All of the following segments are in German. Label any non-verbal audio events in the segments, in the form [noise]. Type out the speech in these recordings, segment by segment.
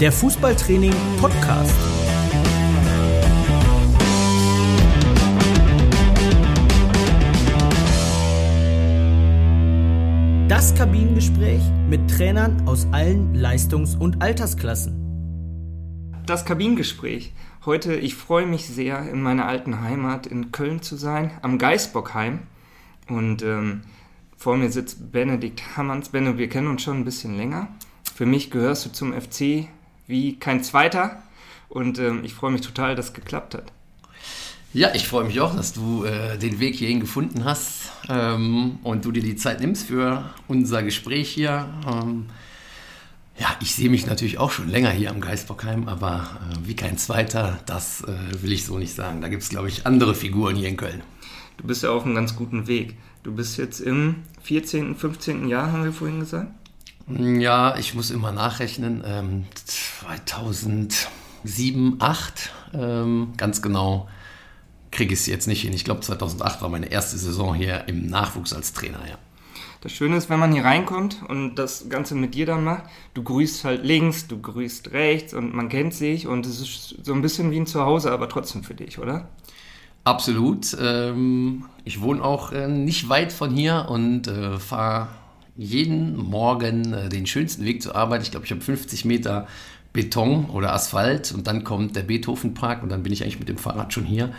der Fußballtraining Podcast. Das Kabinengespräch mit Trainern aus allen Leistungs- und Altersklassen. Das Kabinengespräch. Heute, ich freue mich sehr, in meiner alten Heimat in Köln zu sein, am Geisbockheim. Und ähm, vor mir sitzt Benedikt Hammerns. Benno, wir kennen uns schon ein bisschen länger. Für mich gehörst du zum FC wie kein zweiter. Und ähm, ich freue mich total, dass es geklappt hat. Ja, ich freue mich auch, dass du äh, den Weg hierhin gefunden hast ähm, und du dir die Zeit nimmst für unser Gespräch hier. Ähm, ja, ich sehe mich natürlich auch schon länger hier am Geisbockheim, aber äh, wie kein zweiter, das äh, will ich so nicht sagen. Da gibt es, glaube ich, andere Figuren hier in Köln. Du bist ja auf einem ganz guten Weg. Du bist jetzt im 14., 15. Jahr, haben wir vorhin gesagt? Ja, ich muss immer nachrechnen. Ähm, 2007, 2008, ähm, ganz genau kriege ich es jetzt nicht hin. Ich glaube, 2008 war meine erste Saison hier im Nachwuchs als Trainer, ja. Das Schöne ist, wenn man hier reinkommt und das Ganze mit dir dann macht, du grüßt halt links, du grüßt rechts und man kennt sich und es ist so ein bisschen wie ein Zuhause, aber trotzdem für dich, oder? Absolut. Ähm, ich wohne auch äh, nicht weit von hier und äh, fahre jeden Morgen äh, den schönsten Weg zur Arbeit. Ich glaube, ich habe 50 Meter Beton oder Asphalt und dann kommt der Beethovenpark und dann bin ich eigentlich mit dem Fahrrad schon hier.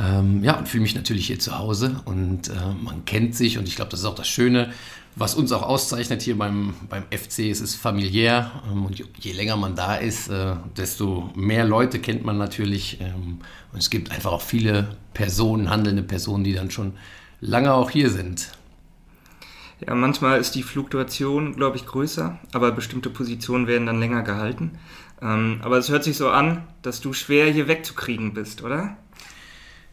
Ähm, ja, und fühle mich natürlich hier zu Hause und äh, man kennt sich und ich glaube, das ist auch das Schöne, was uns auch auszeichnet hier beim, beim FC. Es ist familiär ähm, und je, je, länger man da ist, äh, desto mehr Leute kennt man natürlich ähm, und es gibt einfach auch viele Personen, handelnde Personen, die dann schon lange auch hier sind. Ja, manchmal ist die Fluktuation, glaube ich, größer, aber bestimmte Positionen werden dann länger gehalten. Ähm, aber es hört sich so an, dass du schwer hier wegzukriegen bist, oder?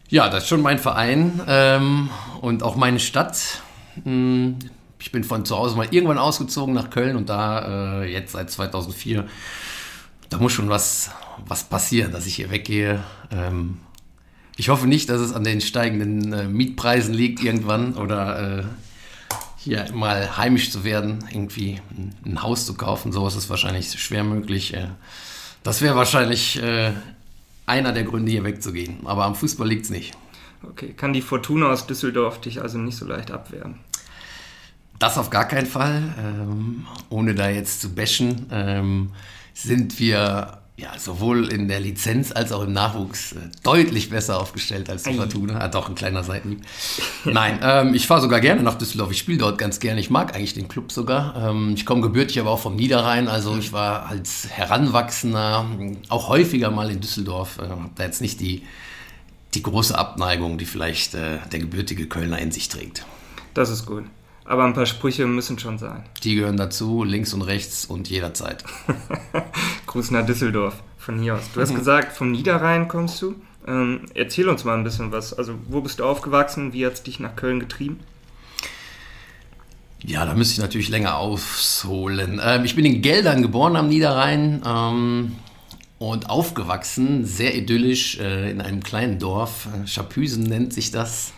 Ja, das ist schon mein Verein ähm, und auch meine Stadt. Hm, ich bin von zu Hause mal irgendwann ausgezogen nach Köln und da äh, jetzt seit 2004. Da muss schon was, was passieren, dass ich hier weggehe. Ähm, ich hoffe nicht, dass es an den steigenden äh, Mietpreisen liegt irgendwann oder äh, hier mal heimisch zu werden, irgendwie ein Haus zu kaufen, sowas ist wahrscheinlich schwer möglich. Äh. Das wäre wahrscheinlich äh, einer der Gründe, hier wegzugehen. Aber am Fußball liegt es nicht. Okay, kann die Fortuna aus Düsseldorf dich also nicht so leicht abwehren? Das auf gar keinen Fall. Ähm, ohne da jetzt zu bashen, ähm, sind wir ja, sowohl in der Lizenz als auch im Nachwuchs äh, deutlich besser aufgestellt als die Fortuna. Hat auch ein kleiner Seitenhieb. Nein, ähm, ich fahre sogar gerne nach Düsseldorf. Ich spiele dort ganz gerne. Ich mag eigentlich den Club sogar. Ähm, ich komme gebürtig aber auch vom Niederrhein. Also ich war als Heranwachsender auch häufiger mal in Düsseldorf. Äh, habe da jetzt nicht die, die große Abneigung, die vielleicht äh, der gebürtige Kölner in sich trägt. Das ist gut. Aber ein paar Sprüche müssen schon sein. Die gehören dazu, links und rechts und jederzeit. [laughs] Gruß nach Düsseldorf von hier aus. Du hast gesagt, vom Niederrhein kommst du. Ähm, erzähl uns mal ein bisschen was. Also, wo bist du aufgewachsen? Wie hat es dich nach Köln getrieben? Ja, da müsste ich natürlich länger ausholen. Ähm, ich bin in Geldern geboren am Niederrhein ähm, und aufgewachsen, sehr idyllisch, äh, in einem kleinen Dorf. Schapüsen nennt sich das.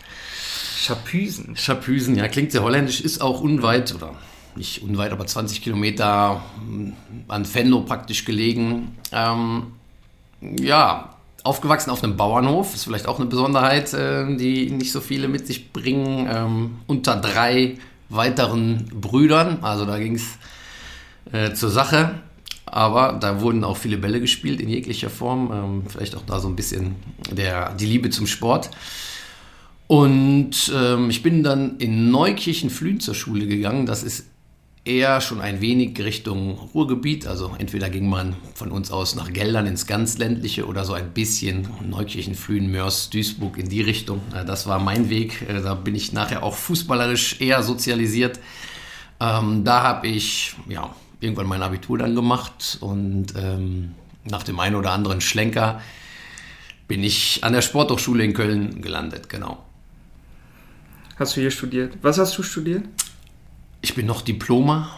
Schapüsen. Schapüsen, ja, klingt sehr holländisch, ist auch unweit oder nicht unweit, aber 20 Kilometer hm, an Venlo praktisch gelegen. Ähm, ja, aufgewachsen auf einem Bauernhof, ist vielleicht auch eine Besonderheit, äh, die nicht so viele mit sich bringen. Ähm, unter drei weiteren Brüdern, also da ging es äh, zur Sache. Aber da wurden auch viele Bälle gespielt in jeglicher Form. Ähm, vielleicht auch da so ein bisschen der, die Liebe zum Sport. Und ähm, ich bin dann in Neukirchen-Flühen zur Schule gegangen. Das ist eher schon ein wenig Richtung Ruhrgebiet. Also entweder ging man von uns aus nach Geldern ins ganz ländliche oder so ein bisschen Neukirchen, Flühen, Mörs, Duisburg in die Richtung. Das war mein Weg. Äh, da bin ich nachher auch fußballerisch eher sozialisiert. Ähm, da habe ich ja, irgendwann mein Abitur dann gemacht und ähm, nach dem einen oder anderen Schlenker bin ich an der Sporthochschule in Köln gelandet, genau. Hast du hier studiert? Was hast du studiert? Ich bin noch Diploma.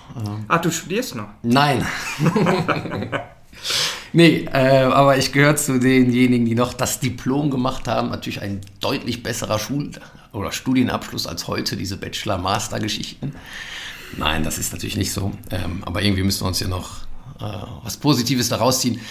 Ach, du studierst noch? Nein. [laughs] nee, äh, aber ich gehöre zu denjenigen, die noch das Diplom gemacht haben. Natürlich ein deutlich besserer Schul- oder Studienabschluss als heute, diese Bachelor-Master-Geschichten. Nein, das ist natürlich nicht so. Ähm, aber irgendwie müssen wir uns ja noch äh, was Positives daraus ziehen.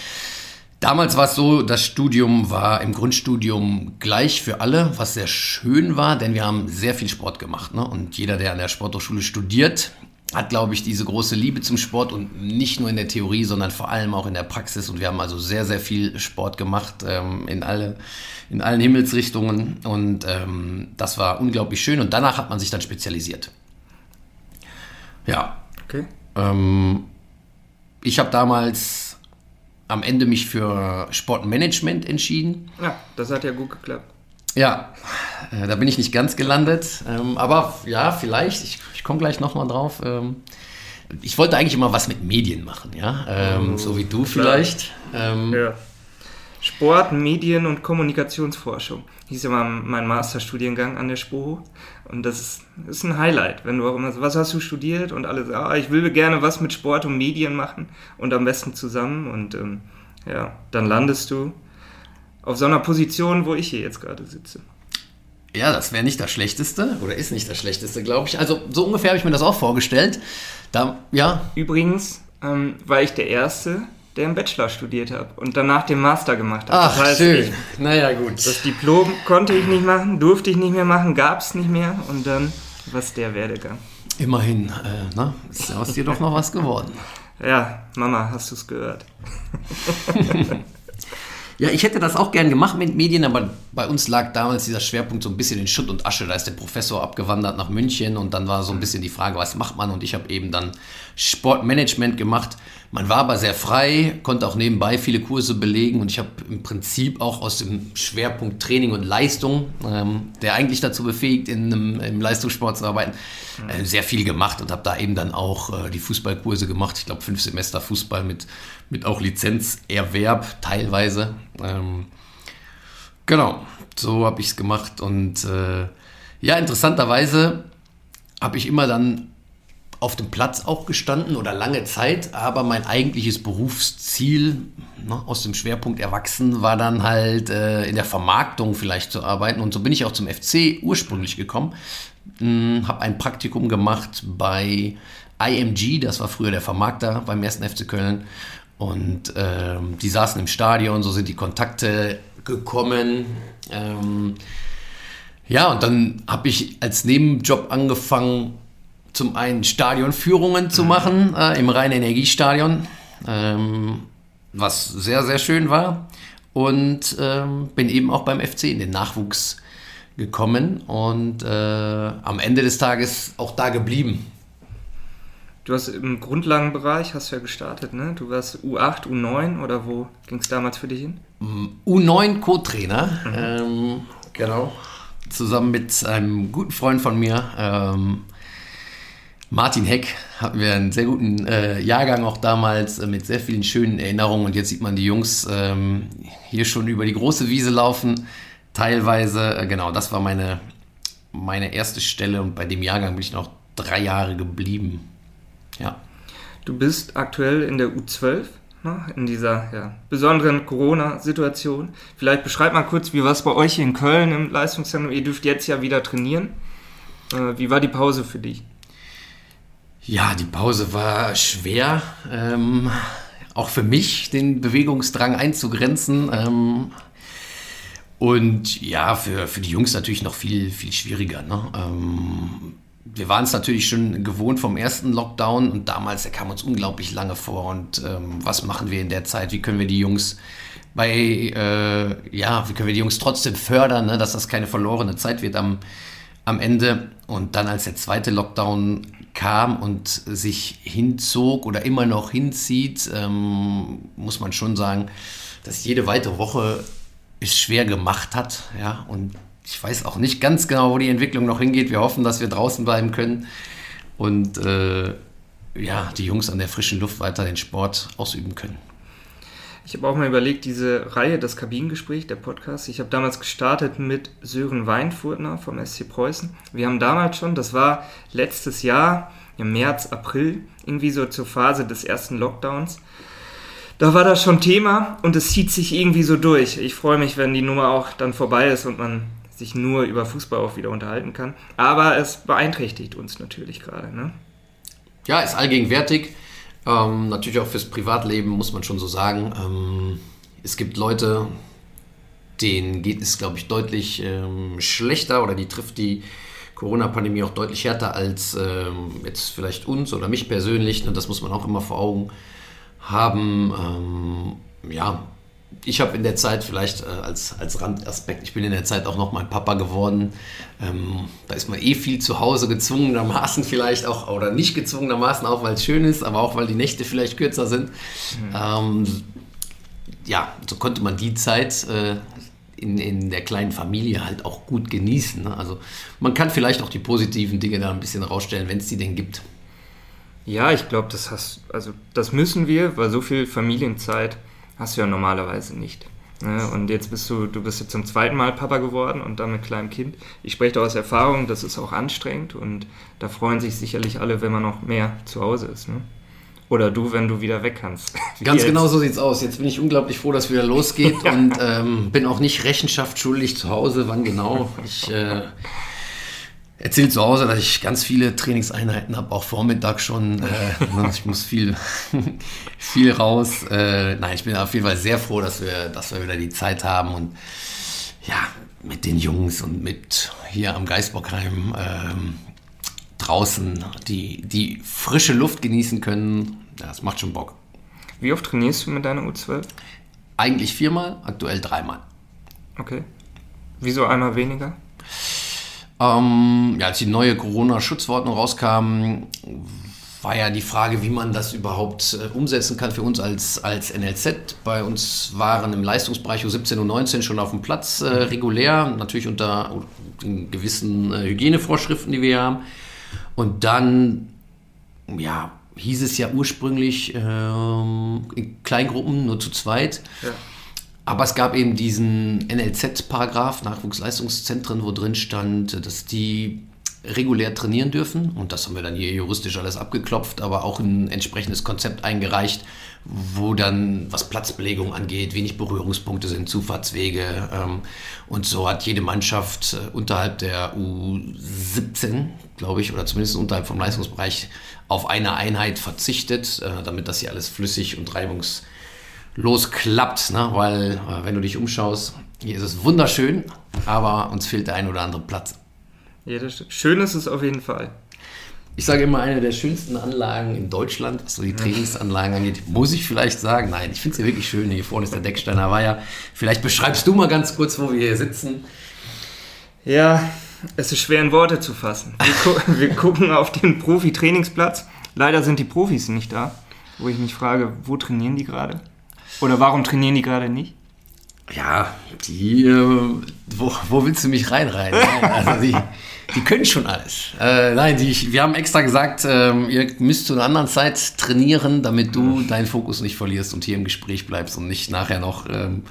Damals war es so, das Studium war im Grundstudium gleich für alle, was sehr schön war, denn wir haben sehr viel Sport gemacht. Ne? Und jeder, der an der Sporthochschule studiert, hat, glaube ich, diese große Liebe zum Sport und nicht nur in der Theorie, sondern vor allem auch in der Praxis. Und wir haben also sehr, sehr viel Sport gemacht ähm, in, alle, in allen Himmelsrichtungen. Und ähm, das war unglaublich schön. Und danach hat man sich dann spezialisiert. Ja. Okay. Ähm, ich habe damals am Ende mich für Sportmanagement entschieden. Ja, das hat ja gut geklappt. Ja, äh, da bin ich nicht ganz gelandet. Ähm, aber ja, vielleicht, ich, ich komme gleich nochmal drauf. Ähm, ich wollte eigentlich immer was mit Medien machen, ja. Ähm, Oh, so wie du klar. vielleicht. Ähm, Ja. Sport, Medien und Kommunikationsforschung hieß ja mal mein Masterstudiengang an der SPO. Und das ist, ist ein Highlight, wenn du auch immer so, was hast du studiert? Und alle sagen, ah, ich will gerne was mit Sport und Medien machen und am besten zusammen. Und ähm, ja, dann landest du auf so einer Position, wo ich hier jetzt gerade sitze. Ja, das wäre nicht das Schlechteste oder ist nicht das Schlechteste, glaube ich. Also so ungefähr habe ich mir das auch vorgestellt. Da, ja, Übrigens ähm, war ich der Erste, der einen Bachelor studiert hat und danach den Master gemacht hat. ach das heißt, schön. Ich, naja, gut. das Diplom konnte ich nicht machen, durfte ich nicht mehr machen, gab es nicht mehr und dann was der Werdegang. Immerhin, äh, na, ist ja aus dir doch noch was geworden. [laughs] Ja, Mama, hast du es gehört? [laughs] Ja, ich hätte das auch gern gemacht mit Medien, aber bei uns lag damals dieser Schwerpunkt so ein bisschen in Schutt und Asche. Da ist der Professor abgewandert nach München und dann war so ein bisschen die Frage, was macht man? Und ich habe eben dann Sportmanagement gemacht. Man war aber sehr frei, konnte auch nebenbei viele Kurse belegen und ich habe im Prinzip auch aus dem Schwerpunkt Training und Leistung, ähm, der eigentlich dazu befähigt, in einem, im Leistungssport zu arbeiten, äh, sehr viel gemacht und habe da eben dann auch äh, die Fußballkurse gemacht. Ich glaube, fünf Semester Fußball mit, mit auch Lizenzerwerb teilweise. Ähm, genau, so habe ich es gemacht und äh, ja, interessanterweise habe ich immer dann auf dem Platz auch gestanden oder lange Zeit, aber mein eigentliches Berufsziel ne, aus dem Schwerpunkt Erwachsen war dann halt äh, in der Vermarktung vielleicht zu arbeiten. Und so bin ich auch zum FC ursprünglich gekommen, habe ein Praktikum gemacht bei IMG, das war früher der Vermarkter beim ersten FC Köln. Und ähm, die saßen im Stadion, so sind die Kontakte gekommen. Ähm, ja, und dann habe ich als Nebenjob angefangen, zum einen Stadionführungen zu machen äh, im Rhein-Energiestadion, ähm, was sehr, sehr schön war. Und ähm, bin eben auch beim FC in den Nachwuchs gekommen und äh, am Ende des Tages auch da geblieben. Du hast im Grundlagenbereich, hast du ja gestartet, ne? Du warst U8, U9 oder wo ging es damals für dich hin? U9 Co-Trainer, ähm, genau, zusammen mit einem guten Freund von mir, ähm, Martin Heck, hatten wir einen sehr guten äh, Jahrgang auch damals äh, mit sehr vielen schönen Erinnerungen und jetzt sieht man die Jungs ähm, hier schon über die große Wiese laufen, teilweise, äh, genau, das war meine, meine erste Stelle und bei dem Jahrgang bin ich noch drei Jahre geblieben. Ja. Du bist aktuell in der U12, ne? in dieser ja, besonderen Corona-Situation. Vielleicht beschreib mal kurz, wie war es bei euch in Köln im Leistungszentrum? Ihr dürft jetzt ja wieder trainieren. Äh, wie war die Pause für dich? Ja, die Pause war schwer. Ähm, auch für mich, den Bewegungsdrang einzugrenzen. Ähm, und ja, für, für die Jungs natürlich noch viel, viel schwieriger. Ne? Ähm, wir waren es natürlich schon gewohnt vom ersten Lockdown und damals, der kam uns unglaublich lange vor. Und ähm, was machen wir in der Zeit? Wie können wir die Jungs bei, äh, ja, wie können wir die Jungs trotzdem fördern, ne? dass das keine verlorene Zeit wird am, am Ende. Und dann, als der zweite Lockdown kam und sich hinzog oder immer noch hinzieht, ähm, muss man schon sagen, dass jede weitere Woche es schwer gemacht hat. Ja, und ich weiß auch nicht ganz genau, wo die Entwicklung noch hingeht. Wir hoffen, dass wir draußen bleiben können und äh, ja, die Jungs an der frischen Luft weiter den Sport ausüben können. Ich habe auch mal überlegt, diese Reihe, das Kabinengespräch, der Podcast, ich habe damals gestartet mit Sören Weinfurtner vom SC Preußen. Wir haben damals schon, das war letztes Jahr, im März, April, irgendwie so zur Phase des ersten Lockdowns. Da war das schon Thema und es zieht sich irgendwie so durch. Ich freue mich, wenn die Nummer auch dann vorbei ist und man sich nur über Fußball auch wieder unterhalten kann. Aber es beeinträchtigt uns natürlich gerade. Ne? Ja, ist allgegenwärtig. Ähm, natürlich auch fürs Privatleben muss man schon so sagen. Ähm, es gibt Leute, denen geht es, glaube ich, deutlich ähm, schlechter oder die trifft die Corona-Pandemie auch deutlich härter als ähm, jetzt vielleicht uns oder mich persönlich. Und das muss man auch immer vor Augen haben. Ähm, ja, ich habe in der Zeit vielleicht äh, als, als Randaspekt, ich bin in der Zeit auch noch mal Papa geworden. Ähm, da ist man eh viel zu Hause gezwungenermaßen vielleicht auch, oder nicht gezwungenermaßen auch, weil es schön ist, aber auch weil die Nächte vielleicht kürzer sind. Mhm. Ähm, ja, so konnte man die Zeit äh, in, in der kleinen Familie halt auch gut genießen. Ne? Also man kann vielleicht auch die positiven Dinge da ein bisschen rausstellen, wenn es die denn gibt. Ja, ich glaube, das hast, also das müssen wir, weil so viel Familienzeit hast du ja normalerweise nicht. Ne? Und jetzt bist du, du bist jetzt zum zweiten Mal Papa geworden und dann mit kleinem Kind. Ich spreche da aus Erfahrung, das ist auch anstrengend und da freuen sich sicherlich alle, wenn man noch mehr zu Hause ist. Ne? Oder du, wenn du wieder weg kannst. [laughs] Ganz genau so sieht's aus. Jetzt bin ich unglaublich froh, dass wieder losgeht [laughs] ja. und ähm, bin auch nicht Rechenschaft schuldig zu Hause, wann genau. Ich äh, erzähle zu Hause, dass ich ganz viele Trainingseinheiten habe, auch Vormittag schon. Äh, [laughs] ich muss viel, [laughs] viel raus. Äh, nein, ich bin auf jeden Fall sehr froh, dass wir, dass wir wieder die Zeit haben und ja, mit den Jungs und mit hier am Geisbockheim ähm, draußen die, die frische Luft genießen können, ja, das macht schon Bock. Wie oft trainierst du mit deiner U12? Eigentlich viermal, aktuell dreimal. Okay. Wieso einmal weniger? Ähm, ja, als die neue Corona-Schutzverordnung rauskam, war ja die Frage, wie man das überhaupt äh, umsetzen kann für uns als, als NLZ. Bei uns waren im Leistungsbereich U17 und 19 schon auf dem Platz äh, regulär, natürlich unter den gewissen äh, Hygienevorschriften, die wir haben. Und dann, ja, hieß es ja ursprünglich ähm, in Kleingruppen, nur zu zweit. Ja. Aber es gab eben diesen NLZ-Paragraph, Nachwuchsleistungszentren, wo drin stand, dass die regulär trainieren dürfen. Und das haben wir dann hier juristisch alles abgeklopft, aber auch ein entsprechendes Konzept eingereicht, wo dann, was Platzbelegung angeht, wenig Berührungspunkte sind, Zufahrtswege. Ähm, und so hat jede Mannschaft äh, unterhalb der U17, glaube ich, oder zumindest unterhalb vom Leistungsbereich auf eine Einheit verzichtet, äh, damit das hier alles flüssig und reibungslos klappt. Ne? Weil, äh, wenn du dich umschaust, hier ist es wunderschön, aber uns fehlt der ein oder andere Platz. Ja, Schön ist es auf jeden Fall. Ich sage immer, eine der schönsten Anlagen in Deutschland, was so die Trainingsanlagen angeht, muss ich vielleicht sagen. Nein, ich finde es ja wirklich schön. Hier vorne ist der Decksteiner Weiher. Vielleicht beschreibst du mal ganz kurz, wo wir hier sitzen. Ja, es ist schwer in Worte zu fassen. Wir, gu [laughs] wir gucken auf den Profi-Trainingsplatz. Leider sind die Profis nicht da, wo ich mich frage, wo trainieren die gerade? Oder warum trainieren die gerade nicht? Ja, die, äh, wo, wo willst du mich reinreiten? Also die, die können schon alles. Äh, nein, die, wir haben extra gesagt, ähm, ihr müsst zu einer anderen Zeit trainieren, damit du deinen Fokus nicht verlierst und hier im Gespräch bleibst und nicht nachher noch ähm,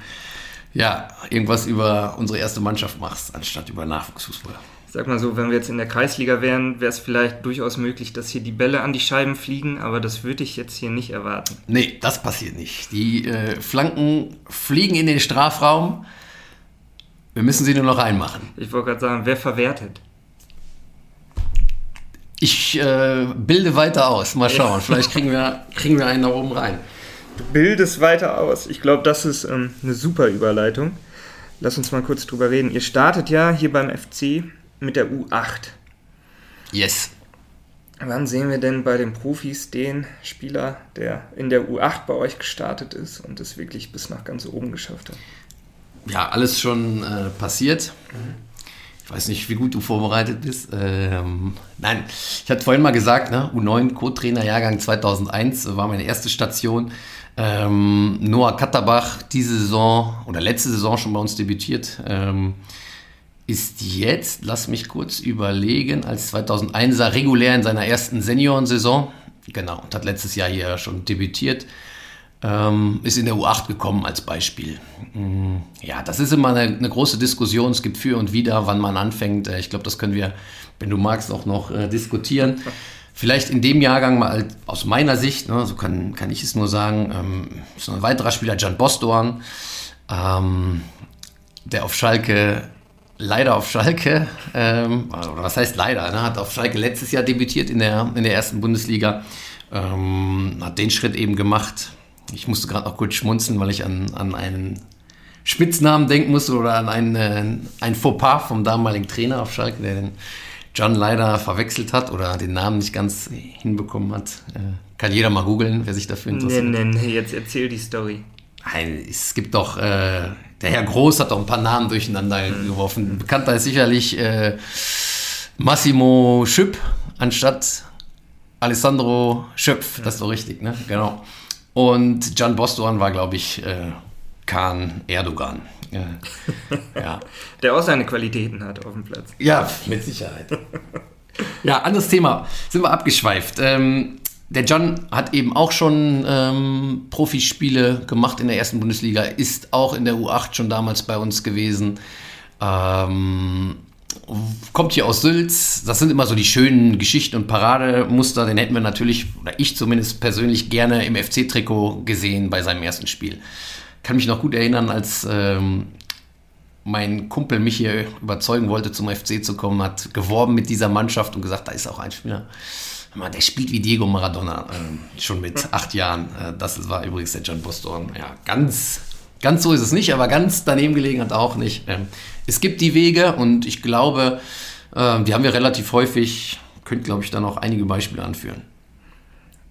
ja, irgendwas über unsere erste Mannschaft machst, anstatt über Nachwuchsfußball. Sag mal so, wenn wir jetzt in der Kreisliga wären, wäre es vielleicht durchaus möglich, dass hier die Bälle an die Scheiben fliegen, aber das würde ich jetzt hier nicht erwarten. Nee, das passiert nicht. Die äh, Flanken fliegen in den Strafraum. Wir müssen sie nur noch reinmachen. Ich wollte gerade sagen, wer verwertet? Ich äh, bilde weiter aus. Mal schauen. Vielleicht kriegen wir, kriegen wir einen da oben rein. Du bildest weiter aus. Ich glaube, das ist ähm, eine super Überleitung. Lass uns mal kurz drüber reden. Ihr startet ja hier beim FC mit der U8. Yes. Wann sehen wir denn bei den Profis den Spieler, der in der U8 bei euch gestartet ist und es wirklich bis nach ganz oben geschafft hat? Ja, alles schon äh, passiert. Mhm. Ich weiß nicht, wie gut du vorbereitet bist. Ähm, nein, ich hatte vorhin mal gesagt, ne, U9 Co-Trainer Jahrgang 2001 war meine erste Station. Ähm, Noah Katterbach, diese Saison oder letzte Saison schon bei uns debütiert, ähm, ist jetzt, lass mich kurz überlegen, als 2001er regulär in seiner ersten Seniorensaison. Genau, und hat letztes Jahr hier schon debütiert. Ähm, ist in der U8 gekommen als Beispiel. Mm, ja, das ist immer eine, eine, große Diskussion. Es gibt für und wider, wann man anfängt. Äh, ich glaube, das können wir, wenn du magst, auch noch äh, diskutieren. [laughs] Vielleicht in dem Jahrgang mal aus meiner Sicht, ne, so kann, kann ich es nur sagen, ähm, ist noch ein weiterer Spieler, Jan Bosdorn, ähm, der auf Schalke leider auf Schalke, ähm, oder was heißt leider, ne, hat auf Schalke letztes Jahr debütiert in der, in der ersten Bundesliga Ähm, hat den Schritt eben gemacht. Ich musste gerade noch kurz schmunzeln, weil ich an, an einen Spitznamen denken musste oder an einen, äh, ein Fauxpas vom damaligen Trainer auf Schalke, der den John leider verwechselt hat oder den Namen nicht ganz hinbekommen hat. Äh, kann jeder mal googeln, wer sich dafür interessiert. Nee, nee, nee, jetzt erzähl die Story. Nein, es gibt doch, äh, der Herr Groß hat doch ein paar Namen durcheinander mhm. geworfen. Bekannter ist sicherlich äh, Massimo Schüpp anstatt Alessandro Schöpf, das ist doch richtig, ne? Genau. Und Can Bostoan war, glaube ich, äh, Khan Erdogan. Ja. [laughs] ja. Der auch seine Qualitäten hat auf dem Platz. Ja, mit Sicherheit. [laughs] ja, anderes Thema. Sind wir abgeschweift. Ähm, der John hat eben auch schon ähm, Profispiele gemacht in der ersten Bundesliga, ist auch in der U8 schon damals bei uns gewesen. Ähm, kommt hier aus Sülz. Das sind immer so die schönen Geschichten und Parademuster. Den hätten wir natürlich, oder ich zumindest persönlich, gerne im FC-Trikot gesehen bei seinem ersten Spiel. Kann mich noch gut erinnern, als ähm, mein Kumpel mich hier überzeugen wollte, zum FC zu kommen, hat geworben mit dieser Mannschaft und gesagt, da ist auch ein Spieler. Der spielt wie Diego Maradona, äh, schon mit [laughs] acht Jahren. Äh, das war übrigens der John Boston. Ja, ganz, ganz so ist es nicht, aber ganz daneben gelegen hat auch nicht. Ähm, es gibt die Wege und ich glaube, äh, die haben wir relativ häufig. Könnt, glaube ich, dann auch einige Beispiele anführen.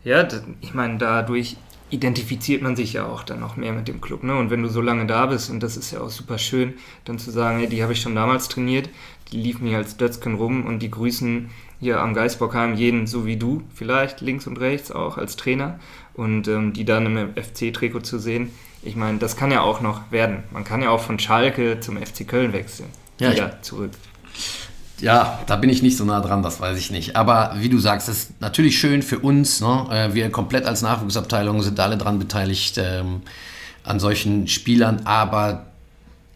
Ja, ich meine, dadurch identifiziert man sich ja auch dann noch mehr mit dem Club. Ne? Und wenn du so lange da bist, und das ist ja auch super schön, dann zu sagen, hey, die habe ich schon damals trainiert, die liefen mir als Dötzken rum und die grüßen hier am Geisbockheim jeden so wie du, vielleicht links und rechts auch als Trainer. Und ähm, die dann im FC-Trikot zu sehen, ich meine, das kann ja auch noch werden. Man kann ja auch von Schalke zum FC Köln wechseln. Ja, wieder zurück. Ja, da bin ich nicht so nah dran, das weiß ich nicht. Aber wie du sagst, ist natürlich schön für uns. Ne? Äh, wir komplett als Nachwuchsabteilung sind alle dran beteiligt ähm, an solchen Spielern. Aber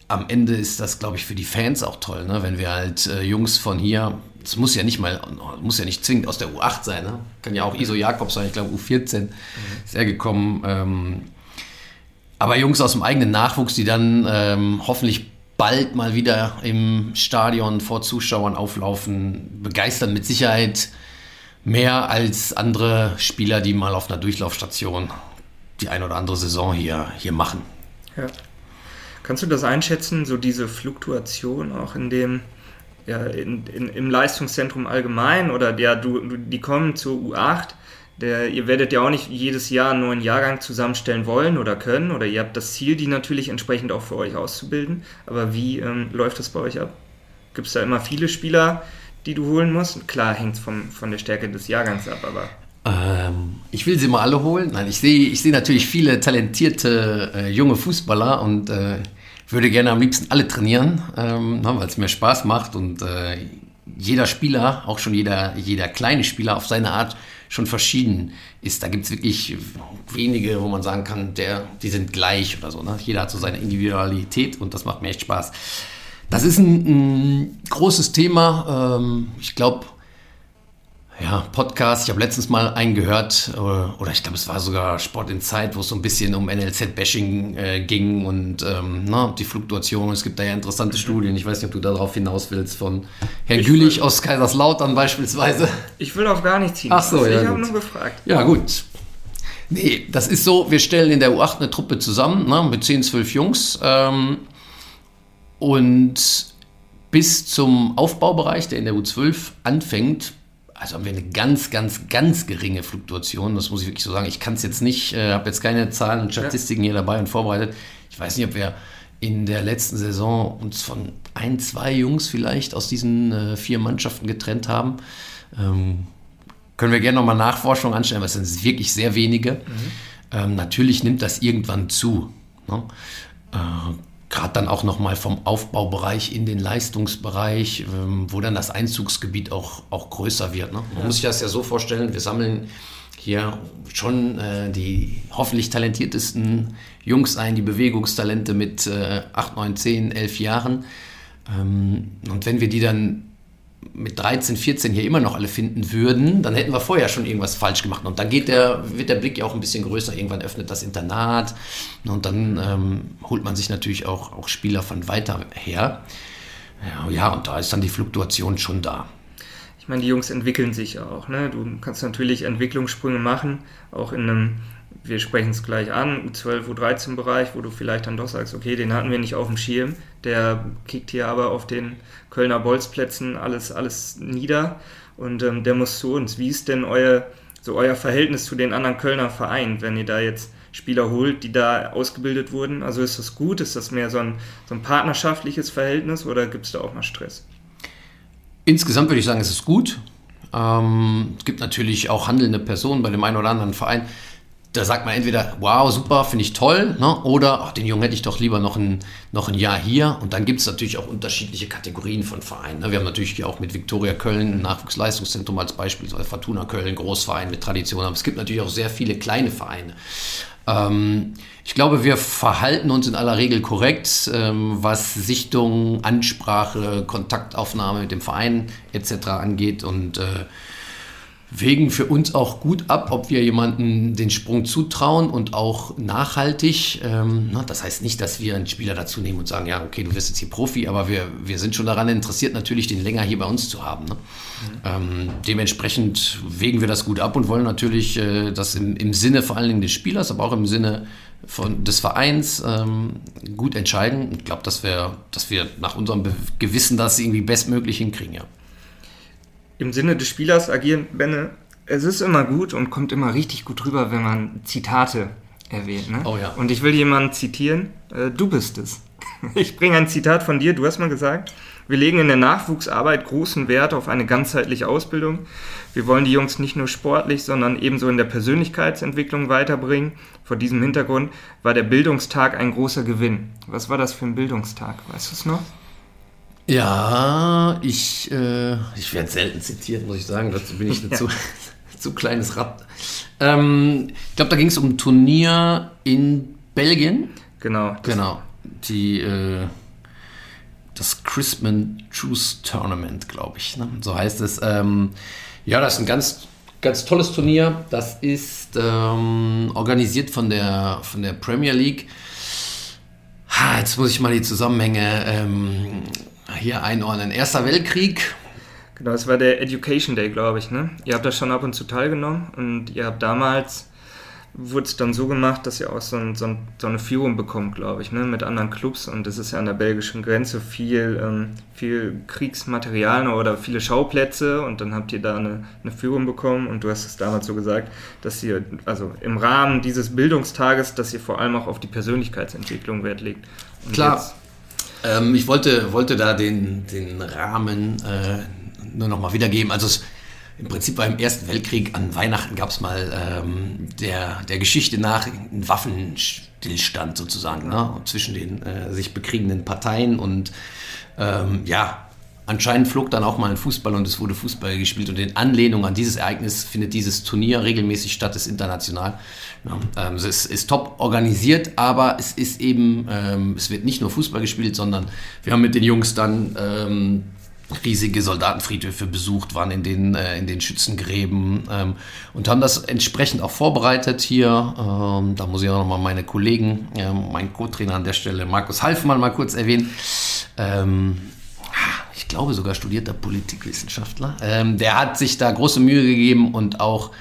am Ende ist das, glaube ich, für die Fans auch toll, ne? wenn wir halt äh, Jungs von hier, es muss ja nicht mal, muss ja nicht zwingend aus der U8 sein, ne? kann ja auch Iso Jakob sein, ich glaube U14 mhm. ist er gekommen. Ähm, aber Jungs aus dem eigenen Nachwuchs, die dann ähm, hoffentlich bald mal wieder im Stadion vor Zuschauern auflaufen, begeistern mit Sicherheit mehr als andere Spieler, die mal auf einer Durchlaufstation die ein oder andere Saison hier, hier machen. Ja. Kannst du das einschätzen, so diese Fluktuation auch in dem, ja, in, in, im Leistungszentrum allgemein oder ja, du, die kommen zur U8, der, ihr werdet ja auch nicht jedes Jahr einen neuen Jahrgang zusammenstellen wollen oder können oder ihr habt das Ziel, die natürlich entsprechend auch für euch auszubilden. Aber wie ähm, läuft das bei euch ab? Gibt es da immer viele Spieler, die du holen musst? Klar, hängt es von der Stärke des Jahrgangs ab, aber. Ähm, ich will sie mal alle holen. Nein, ich sehe ich seh natürlich viele talentierte äh, junge Fußballer und äh, würde gerne am liebsten alle trainieren, ähm, ne, weil es mir Spaß macht und äh, jeder Spieler, auch schon jeder, jeder kleine Spieler auf seine Art schon verschieden ist. Da gibt es wirklich wenige, wo man sagen kann, der, die sind gleich oder so. Ne? Jeder hat so seine Individualität und das macht mir echt Spaß. Das ist ein, ein großes Thema. Ähm, ich glaube, ja, Podcast. Ich habe letztens mal einen gehört, äh, oder ich glaube, es war sogar Sport in Zeit, wo es so ein bisschen um NLZ-Bashing äh, ging und ähm, na, die Fluktuation. Es gibt da ja interessante Studien. Ich weiß nicht, ob du darauf hinaus willst, von Herrn ich Gülich aus Kaiserslautern beispielsweise. Ich will auf gar nichts hinaus. Ach so, ja. Ich habe nur gefragt. Ja, gut. Nee, das ist so, wir stellen in der U8 eine Truppe zusammen, ne, mit 10, 12 Jungs. Ähm, und bis zum Aufbaubereich, der in der U12 anfängt, also haben wir eine ganz, ganz, ganz geringe Fluktuation. Das muss ich wirklich so sagen. Ich kann es jetzt nicht, äh, habe jetzt keine Zahlen und Statistiken hier dabei und vorbereitet. Ich weiß nicht, ob wir in der letzten Saison uns von ein, zwei Jungs vielleicht aus diesen äh, vier Mannschaften getrennt haben. Ähm, können wir gerne nochmal Nachforschung anstellen, aber es sind wirklich sehr wenige. Mhm. Ähm, natürlich nimmt das irgendwann zu. Ne? Äh, gerade dann auch nochmal vom Aufbaubereich in den Leistungsbereich, ähm, wo dann das Einzugsgebiet auch, auch größer wird. Ne? Man ja. muss sich das ja so vorstellen, wir sammeln hier schon äh, die hoffentlich talentiertesten Jungs ein, die Bewegungstalente mit äh, 8, 9, 10, 11 Jahren. Ähm, und wenn wir die dann mit 13, 14 hier immer noch alle finden würden, dann hätten wir vorher schon irgendwas falsch gemacht. Und dann geht der, wird der Blick ja auch ein bisschen größer. Irgendwann öffnet das Internat und dann ähm, holt man sich natürlich auch, auch Spieler von weiter her. Ja, ja, und da ist dann die Fluktuation schon da. ich meine, die Jungs entwickeln sich auch. Ne? Du kannst natürlich Entwicklungssprünge machen, auch in einem, wir sprechen es gleich an, U12, U13-Bereich, wo du vielleicht dann doch sagst, okay, den hatten wir nicht auf dem Schirm, der kickt hier aber auf den Kölner Bolzplätzen alles, alles nieder und ähm, der muss zu uns. Wie ist denn euer, so euer Verhältnis zu den anderen Kölner Vereinen, wenn ihr da jetzt Spieler holt, die da ausgebildet wurden? Also ist das gut? Ist das mehr so ein, so ein partnerschaftliches Verhältnis oder gibt es da auch mal Stress? Insgesamt würde ich sagen, es ist gut. Ähm, es gibt natürlich auch handelnde Personen bei dem einen oder anderen Verein. Da sagt man entweder, wow, super, finde ich toll, ne? oder ach, den Jungen hätte ich doch lieber noch ein, noch ein Jahr hier. Und dann gibt es natürlich auch unterschiedliche Kategorien von Vereinen. Ne? Wir haben natürlich auch mit Viktoria Köln ein Nachwuchsleistungszentrum als Beispiel, also Fortuna Köln, Großverein mit Tradition. Aber es gibt natürlich auch sehr viele kleine Vereine. Ähm, ich glaube, wir verhalten uns in aller Regel korrekt, ähm, was Sichtung, Ansprache, Kontaktaufnahme mit dem Verein etc. angeht und äh, wägen für uns auch gut ab, ob wir jemanden den Sprung zutrauen und auch nachhaltig. Ähm, na, das heißt nicht, dass wir einen Spieler dazu nehmen und sagen, ja, okay, du wirst jetzt hier Profi, aber wir, wir sind schon daran interessiert, natürlich den länger hier bei uns zu haben. Ne? Mhm. Ähm, dementsprechend wägen wir das gut ab und wollen natürlich äh, das im, im Sinne vor allen Dingen des Spielers, aber auch im Sinne von, des Vereins ähm, gut entscheiden. Ich glaube, dass wir, dass wir nach unserem Gewissen das irgendwie bestmöglich hinkriegen, ja im Sinne des Spielers agieren, Benne, es ist immer gut und kommt immer richtig gut rüber, wenn man Zitate erwähnt. Ne? Oh ja. Und ich will jemanden zitieren. Äh, du bist es. [laughs] Ich bringe ein Zitat von dir. Du hast mal gesagt, wir legen in der Nachwuchsarbeit großen Wert auf eine ganzheitliche Ausbildung. Wir wollen die Jungs nicht nur sportlich, sondern ebenso in der Persönlichkeitsentwicklung weiterbringen. Vor diesem Hintergrund war der Bildungstag ein großer Gewinn. Was war das für ein Bildungstag? Weißt du es noch? Ja, ich, äh, ich werde selten zitiert, muss ich sagen. Dazu bin ich ein [laughs] zu, [laughs] zu kleines Rad. Ähm, ich glaube, da ging es um ein Turnier in Belgien. Genau. Genau. Die, äh, das Crispman Truce Tournament, glaube ich. Ne? So heißt es. Ähm, ja, das ist ein ganz, ganz tolles Turnier. Das ist ähm, organisiert von der, von der Premier League. Ha, jetzt muss ich mal die Zusammenhänge ähm, hier einordnen. Erster Weltkrieg. Genau, das war der Education Day, glaube ich. Ne? Ihr habt da schon ab und zu teilgenommen und ihr habt damals, wurde es dann so gemacht, dass ihr auch so, ein, so, ein, so eine Führung bekommt, glaube ich, ne? mit anderen Clubs. Und das ist ja an der belgischen Grenze viel, ähm, viel Kriegsmaterial oder viele Schauplätze. Und dann habt ihr da eine, eine Führung bekommen. Und du hast es damals so gesagt, dass ihr, also im Rahmen dieses Bildungstages, dass ihr vor allem auch auf die Persönlichkeitsentwicklung Wert legt. Und Klar. Jetzt, ähm, ich wollte, wollte da den, den Rahmen äh, nur noch mal wiedergeben. Also es, im Prinzip war im Ersten Weltkrieg an Weihnachten gab es mal ähm, der, der Geschichte nach einen Waffenstillstand sozusagen ne, zwischen den äh, sich bekriegenden Parteien und ähm, ja, Anscheinend flog dann auch mal ein Fußball und es wurde Fußball gespielt und in Anlehnung an dieses Ereignis findet dieses Turnier regelmäßig statt, ist international. Ja, ähm, es ist, ist, top organisiert, aber es ist eben, ähm, es wird nicht nur Fußball gespielt, sondern wir haben mit den Jungs dann ähm, riesige Soldatenfriedhöfe besucht, waren in den, äh, in den Schützengräben ähm, und haben das entsprechend auch vorbereitet hier. Ähm, da muss ich auch nochmal meine Kollegen, äh, meinen Co-Trainer an der Stelle, Markus Halfmann, mal kurz erwähnen. Ich glaube sogar studierter Politikwissenschaftler. Ähm, der hat sich da große Mühe gegeben und auch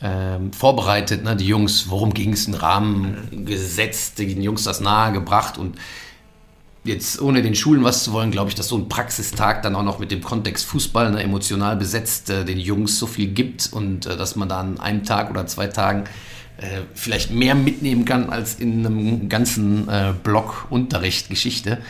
ähm, vorbereitet, ne, die Jungs, worum ging es, einen Rahmen gesetzt, den Jungs das nahegebracht und jetzt ohne den Schulen was zu wollen, glaube ich, dass so ein Praxistag dann auch noch mit dem Kontext Fußball ne, emotional besetzt äh, den Jungs so viel gibt und äh, dass man da an einem Tag oder zwei Tagen äh, vielleicht mehr mitnehmen kann als in einem ganzen äh, Block Unterricht Geschichte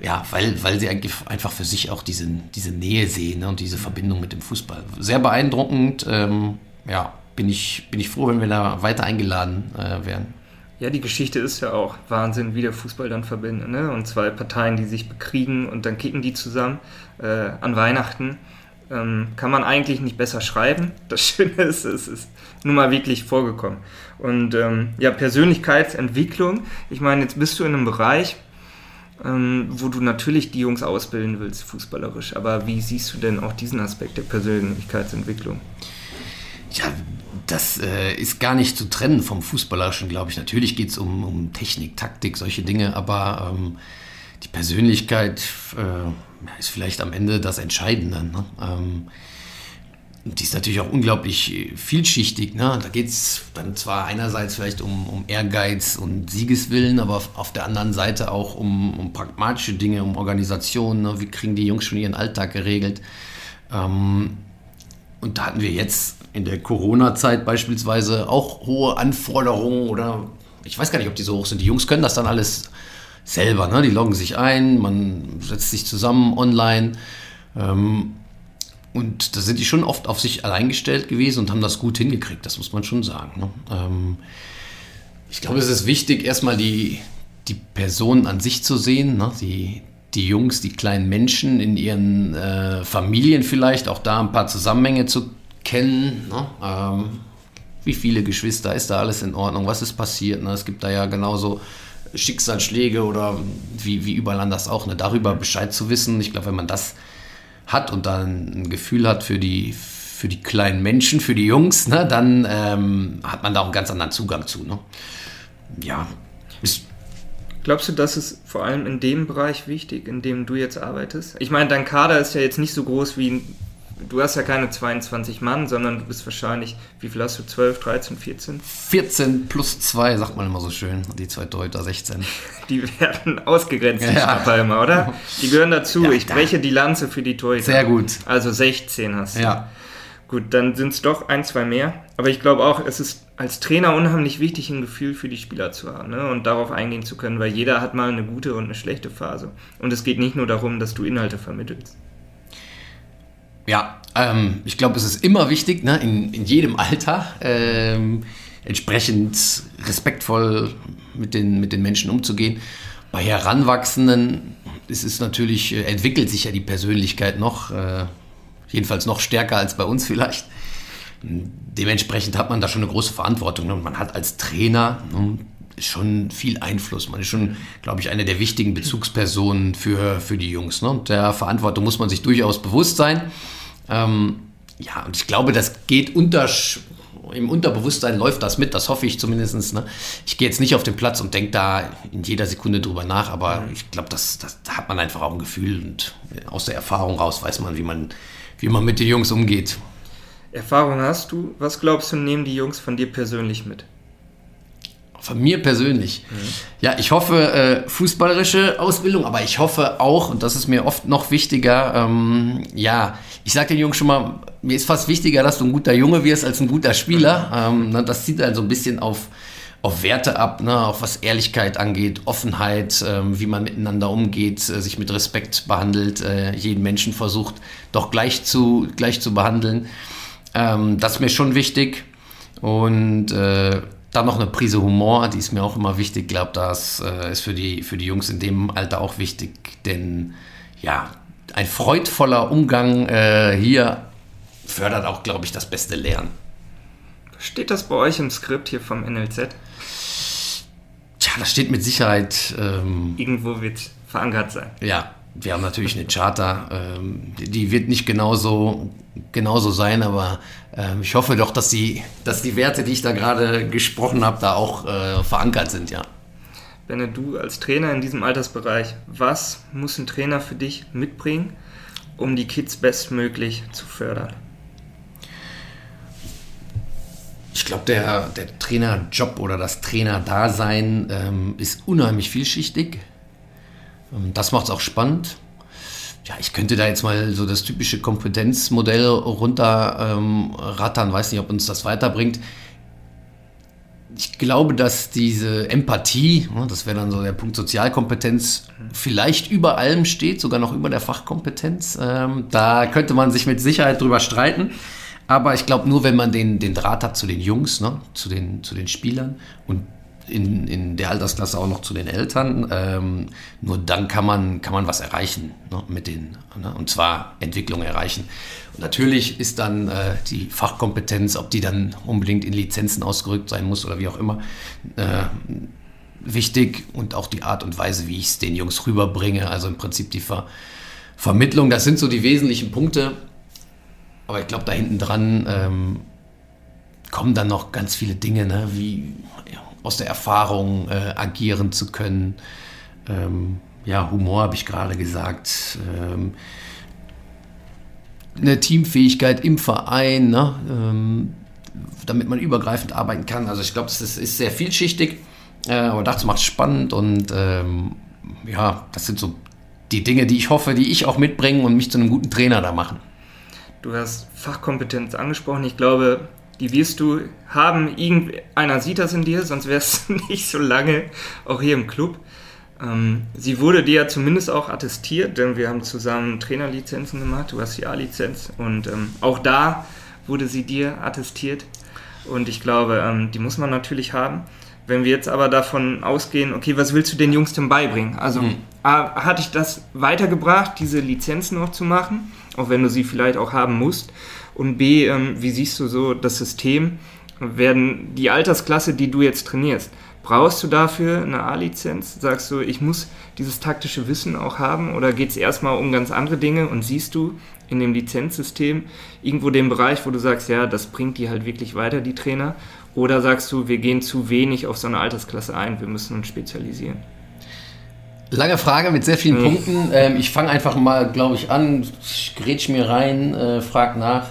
ja, weil, weil sie eigentlich einfach für sich auch diese, diese Nähe sehen ne, und diese Verbindung mit dem Fußball. Sehr beeindruckend. Ähm, ja, bin ich, bin ich froh, wenn wir da weiter eingeladen äh, werden. Ja, die Geschichte ist ja auch Wahnsinn, wie der Fußball dann verbindet. Ne? Und zwei Parteien, die sich bekriegen und dann kicken die zusammen äh, an Weihnachten. Ähm, kann man eigentlich nicht besser schreiben. Das [laughs] Schöne ist, es ist nun mal wirklich vorgekommen. Und ähm, ja, Persönlichkeitsentwicklung. Ich meine, jetzt bist du in einem Bereich, ähm, wo du natürlich die Jungs ausbilden willst, fußballerisch. Aber wie siehst du denn auch diesen Aspekt der Persönlichkeitsentwicklung? Ja, das äh, ist gar nicht zu trennen vom Fußballerischen, glaube ich. Natürlich geht es um, um, Technik, Taktik, solche Dinge, aber ähm, die Persönlichkeit, äh, ist vielleicht am Ende das Entscheidende. Ne? Ähm, die ist natürlich auch unglaublich vielschichtig. Ne? Da geht es dann zwar einerseits vielleicht um, um, Ehrgeiz und Siegeswillen, aber auf der anderen Seite auch um, um pragmatische Dinge, um Organisation. Ne? Wie kriegen die Jungs schon ihren Alltag geregelt? Ähm, und da hatten wir jetzt in der Corona-Zeit beispielsweise auch hohe Anforderungen oder ich weiß gar nicht, ob die so hoch sind. Die Jungs können das dann alles selber. Ne? Die loggen sich ein, man setzt sich zusammen online. Ähm, und da sind die schon oft auf sich allein gestellt gewesen und haben das gut hingekriegt, das muss man schon sagen. Ne? Ähm, ich glaube, es ist wichtig, erstmal die, die Person an sich zu sehen, ne? die, die Jungs, die kleinen Menschen in ihren äh, Familien vielleicht, auch da ein paar Zusammenhänge zu kennen. Ne? Ähm, wie viele Geschwister, ist da alles in Ordnung, was ist passiert? Ne? Es gibt da ja genauso Schicksalsschläge oder wie, wie überall anders auch, ne? darüber Bescheid zu wissen. Ich glaube, wenn man das hat und dann ein Gefühl hat für die, für die kleinen Menschen, für die Jungs, ne, dann ähm, hat man da auch einen ganz anderen Zugang zu. Ne? Ja. Glaubst du, das ist vor allem in dem Bereich wichtig, in dem du jetzt arbeitest? Ich meine, dein Kader ist ja jetzt nicht so groß wie du hast ja keine 22 Mann, sondern du bist wahrscheinlich, wie viel hast du? 12, 13, 14? 14 plus 2, sagt man immer so schön. Die zwei Deuter 16. [laughs] Die werden ausgegrenzt, die ja. Palmer, oder? Die gehören dazu. Ja, ich breche die Lanze für die Torhüter. Sehr gut. Also 16 hast du. Ja. Gut, dann sind es doch ein, zwei mehr. Aber ich glaube auch, es ist als Trainer unheimlich wichtig, ein Gefühl für die Spieler zu haben ne? und darauf eingehen zu können, weil jeder hat mal eine gute und eine schlechte Phase. Und es geht nicht nur darum, dass du Inhalte vermittelst. Ja, ähm, ich glaube, es ist immer wichtig, ne, in, in jedem Alter ähm, entsprechend respektvoll mit den, mit den Menschen umzugehen. Bei Heranwachsenden es natürlich, äh, entwickelt sich ja die Persönlichkeit noch, äh, jedenfalls noch stärker als bei uns vielleicht. Dementsprechend hat man da schon eine große Verantwortung. Ne? Man hat als Trainer ne, schon viel Einfluss. Man ist schon, glaube ich, eine der wichtigen Bezugspersonen für, für die Jungs. Ne? Und der Verantwortung muss man sich durchaus bewusst sein. Ähm, ja, und ich glaube, das geht unter, im Unterbewusstsein läuft das mit, das hoffe ich zumindest. Ne? Ich gehe jetzt nicht auf den Platz und denke da in jeder Sekunde drüber nach, aber ich glaube, das, das, da hat man einfach auch ein Gefühl und aus der Erfahrung raus weiß man, wie man, wie man mit den Jungs umgeht. Erfahrung hast du. Was glaubst du, nehmen die Jungs von dir persönlich mit? Von mir persönlich. Mhm. Ja, ich hoffe äh, fußballerische Ausbildung, aber ich hoffe auch, und das ist mir oft noch wichtiger, ähm, ja, ich sage den Jungs schon mal, mir ist fast wichtiger, dass du ein guter Junge wirst als ein guter Spieler. Mhm. Ähm, ne, das zieht dann so ein bisschen auf, auf Werte ab, ne, auf was Ehrlichkeit angeht, Offenheit, ähm, wie man miteinander umgeht, äh, sich mit Respekt behandelt, äh, jeden Menschen versucht doch gleich zu, gleich zu behandeln. Ähm, das ist mir schon wichtig. Und äh, dann noch eine Prise Humor, die ist mir auch immer wichtig. Ich glaube, das äh, ist für die, für die Jungs in dem Alter auch wichtig, denn ja, ein freudvoller Umgang äh, hier fördert auch, glaube ich, das beste Lernen. Steht das bei euch im Skript hier vom NLZ? Tja, das steht mit Sicherheit. Ähm, Irgendwo wird verankert sein. Ja, wir haben natürlich eine Charta, ähm, die wird nicht genauso, genauso sein, aber ähm, ich hoffe doch, dass die, dass die Werte, die ich da gerade gesprochen habe, da auch äh, verankert sind, ja. Benne, du als Trainer in diesem Altersbereich, was muss ein Trainer für dich mitbringen, um die Kids bestmöglich zu fördern? Ich glaube, der, der Trainerjob oder das Trainerdasein ähm, ist unheimlich vielschichtig. Ähm, das macht es auch spannend. Ja, ich könnte da jetzt mal so das typische Kompetenzmodell runterrattern, ähm, weiß nicht, ob uns das weiterbringt. Ich glaube, dass diese Empathie, ne, das wäre dann so der Punkt Sozialkompetenz, vielleicht über allem steht, sogar noch über der Fachkompetenz. Ähm, da könnte man sich mit Sicherheit drüber streiten. Aber ich glaube, nur wenn man den, den Draht hat zu den Jungs, ne, zu, den, zu den Spielern und in, in der Altersklasse auch noch zu den Eltern. Ähm, nur dann kann man, kann man was erreichen ne, mit denen. Ne? Und zwar Entwicklung erreichen. Und natürlich ist dann äh, die Fachkompetenz, ob die dann unbedingt in Lizenzen ausgerückt sein muss oder wie auch immer, äh, wichtig. Und auch die Art und Weise, wie ich es den Jungs rüberbringe. Also im Prinzip die Ver Vermittlung, das sind so die wesentlichen Punkte. Aber ich glaube, da hinten dran ähm, kommen dann noch ganz viele Dinge, ne? wie aus der Erfahrung äh, agieren zu können. Ähm, ja, Humor habe ich gerade gesagt. Ähm, eine Teamfähigkeit im Verein, ne? ähm, damit man übergreifend arbeiten kann. Also ich glaube, das ist, sehr vielschichtig, äh, aber dazu macht es spannend und ähm, ja, das sind so die Dinge, die ich hoffe, die ich auch mitbringen und mich zu einem guten Trainer da machen. Du hast Fachkompetenz angesprochen. Ich glaube, die wirst du haben. Irgendeiner sieht das in dir, sonst wärst du [laughs] nicht so lange auch hier im Club. Ähm, sie wurde dir ja zumindest auch attestiert, denn wir haben zusammen Trainerlizenzen gemacht. Du hast die A-Lizenz und ähm, auch da wurde sie dir attestiert. Und ich glaube, ähm, die muss man natürlich haben. Wenn wir jetzt aber davon ausgehen, okay, was willst du den Jungs denn beibringen? Also mhm. A, hat dich das weitergebracht, diese Lizenzen noch zu machen, auch wenn du sie vielleicht auch haben musst? Und B, ähm, wie siehst du so das System? Werden die Altersklasse, die du jetzt trainierst, brauchst du dafür eine A-Lizenz? Sagst du, ich muss dieses taktische Wissen auch haben? Oder geht es erstmal um ganz andere Dinge und siehst du in dem Lizenzsystem irgendwo den Bereich, wo du sagst, ja, das bringt die halt wirklich weiter, die Trainer? Oder sagst du, wir gehen zu wenig auf so eine Altersklasse ein, wir müssen uns spezialisieren? Lange Frage mit sehr vielen hm. Punkten. Ähm, ich fange einfach mal, glaube ich, an, grätsch mir rein, äh, frag nach.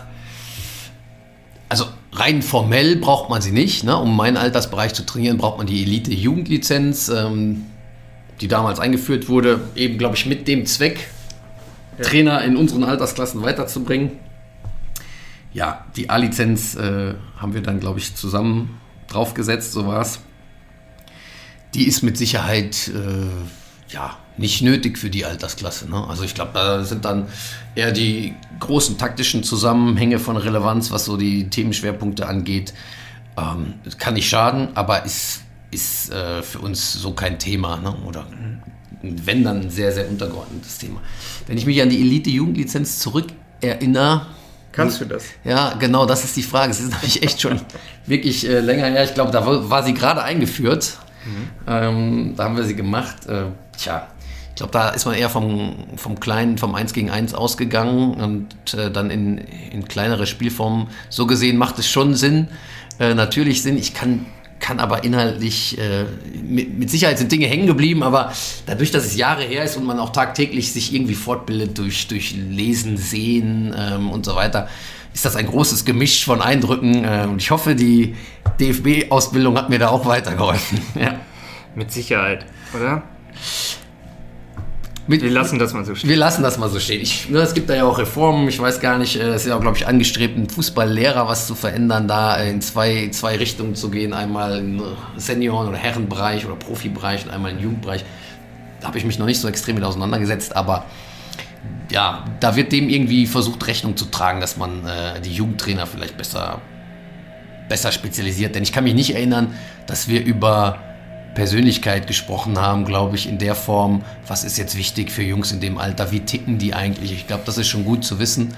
Rein formell braucht man sie nicht. Ne? Um meinen Altersbereich zu trainieren, braucht man die Elite-Jugendlizenz, ähm, die damals eingeführt wurde, eben, glaube ich, mit dem Zweck, ja. Trainer in unseren Altersklassen weiterzubringen. Ja, die A-Lizenz äh, haben wir dann, glaube ich, zusammen draufgesetzt, so war es. Die ist mit Sicherheit äh, ja, nicht nötig für die Altersklasse. Ne? Also ich glaube, da sind dann eher die großen taktischen Zusammenhänge von Relevanz, was so die Themenschwerpunkte angeht. Ähm, kann nicht schaden, aber ist, ist äh, für uns so kein Thema. Ne? Oder wenn dann ein sehr, sehr untergeordnetes Thema. Wenn ich mich an die Elite-Jugendlizenz zurückerinnere, Kannst du das? Ja, genau, das ist die Frage. Es ist [laughs] nämlich echt schon wirklich äh, länger her. Ich glaube, da war, war sie gerade eingeführt. Mhm. Ähm, da haben wir sie gemacht. Äh, tja, ich glaube, da ist man eher vom, vom kleinen, vom 1 gegen 1 ausgegangen und äh, dann in, in kleinere Spielformen. So gesehen macht es schon Sinn, äh, natürlich Sinn. Ich kann, kann aber inhaltlich, äh, mit, mit, Sicherheit sind Dinge hängen geblieben, aber dadurch, dass es Jahre her ist und man auch tagtäglich sich irgendwie fortbildet durch, durch Lesen, Sehen ähm, und so weiter, ist das ein großes Gemisch von Eindrücken. Äh, und ich hoffe, die DFB-Ausbildung hat mir da auch weitergeholfen. [laughs] ja. Mit Sicherheit, oder? Mit, wir lassen das mal so stehen. Wir lassen das mal so stehen. Ich, ne, es gibt da ja auch Reformen. Ich weiß gar nicht, äh, es ist ja auch, glaube ich, angestrebt, einen Fußballlehrer was zu verändern, da in zwei, zwei Richtungen zu gehen. Einmal im Senioren- oder Herrenbereich oder Profibereich und einmal im Jugendbereich. Da habe ich mich noch nicht so extrem mit auseinandergesetzt, aber ja, da wird dem irgendwie versucht, Rechnung zu tragen, dass man äh, die Jugendtrainer vielleicht besser, besser spezialisiert. Denn ich kann mich nicht erinnern, dass wir über Persönlichkeit gesprochen haben, glaube ich, in der Form, was ist jetzt wichtig für Jungs in dem Alter, wie ticken die eigentlich? Ich glaube, das ist schon gut zu wissen.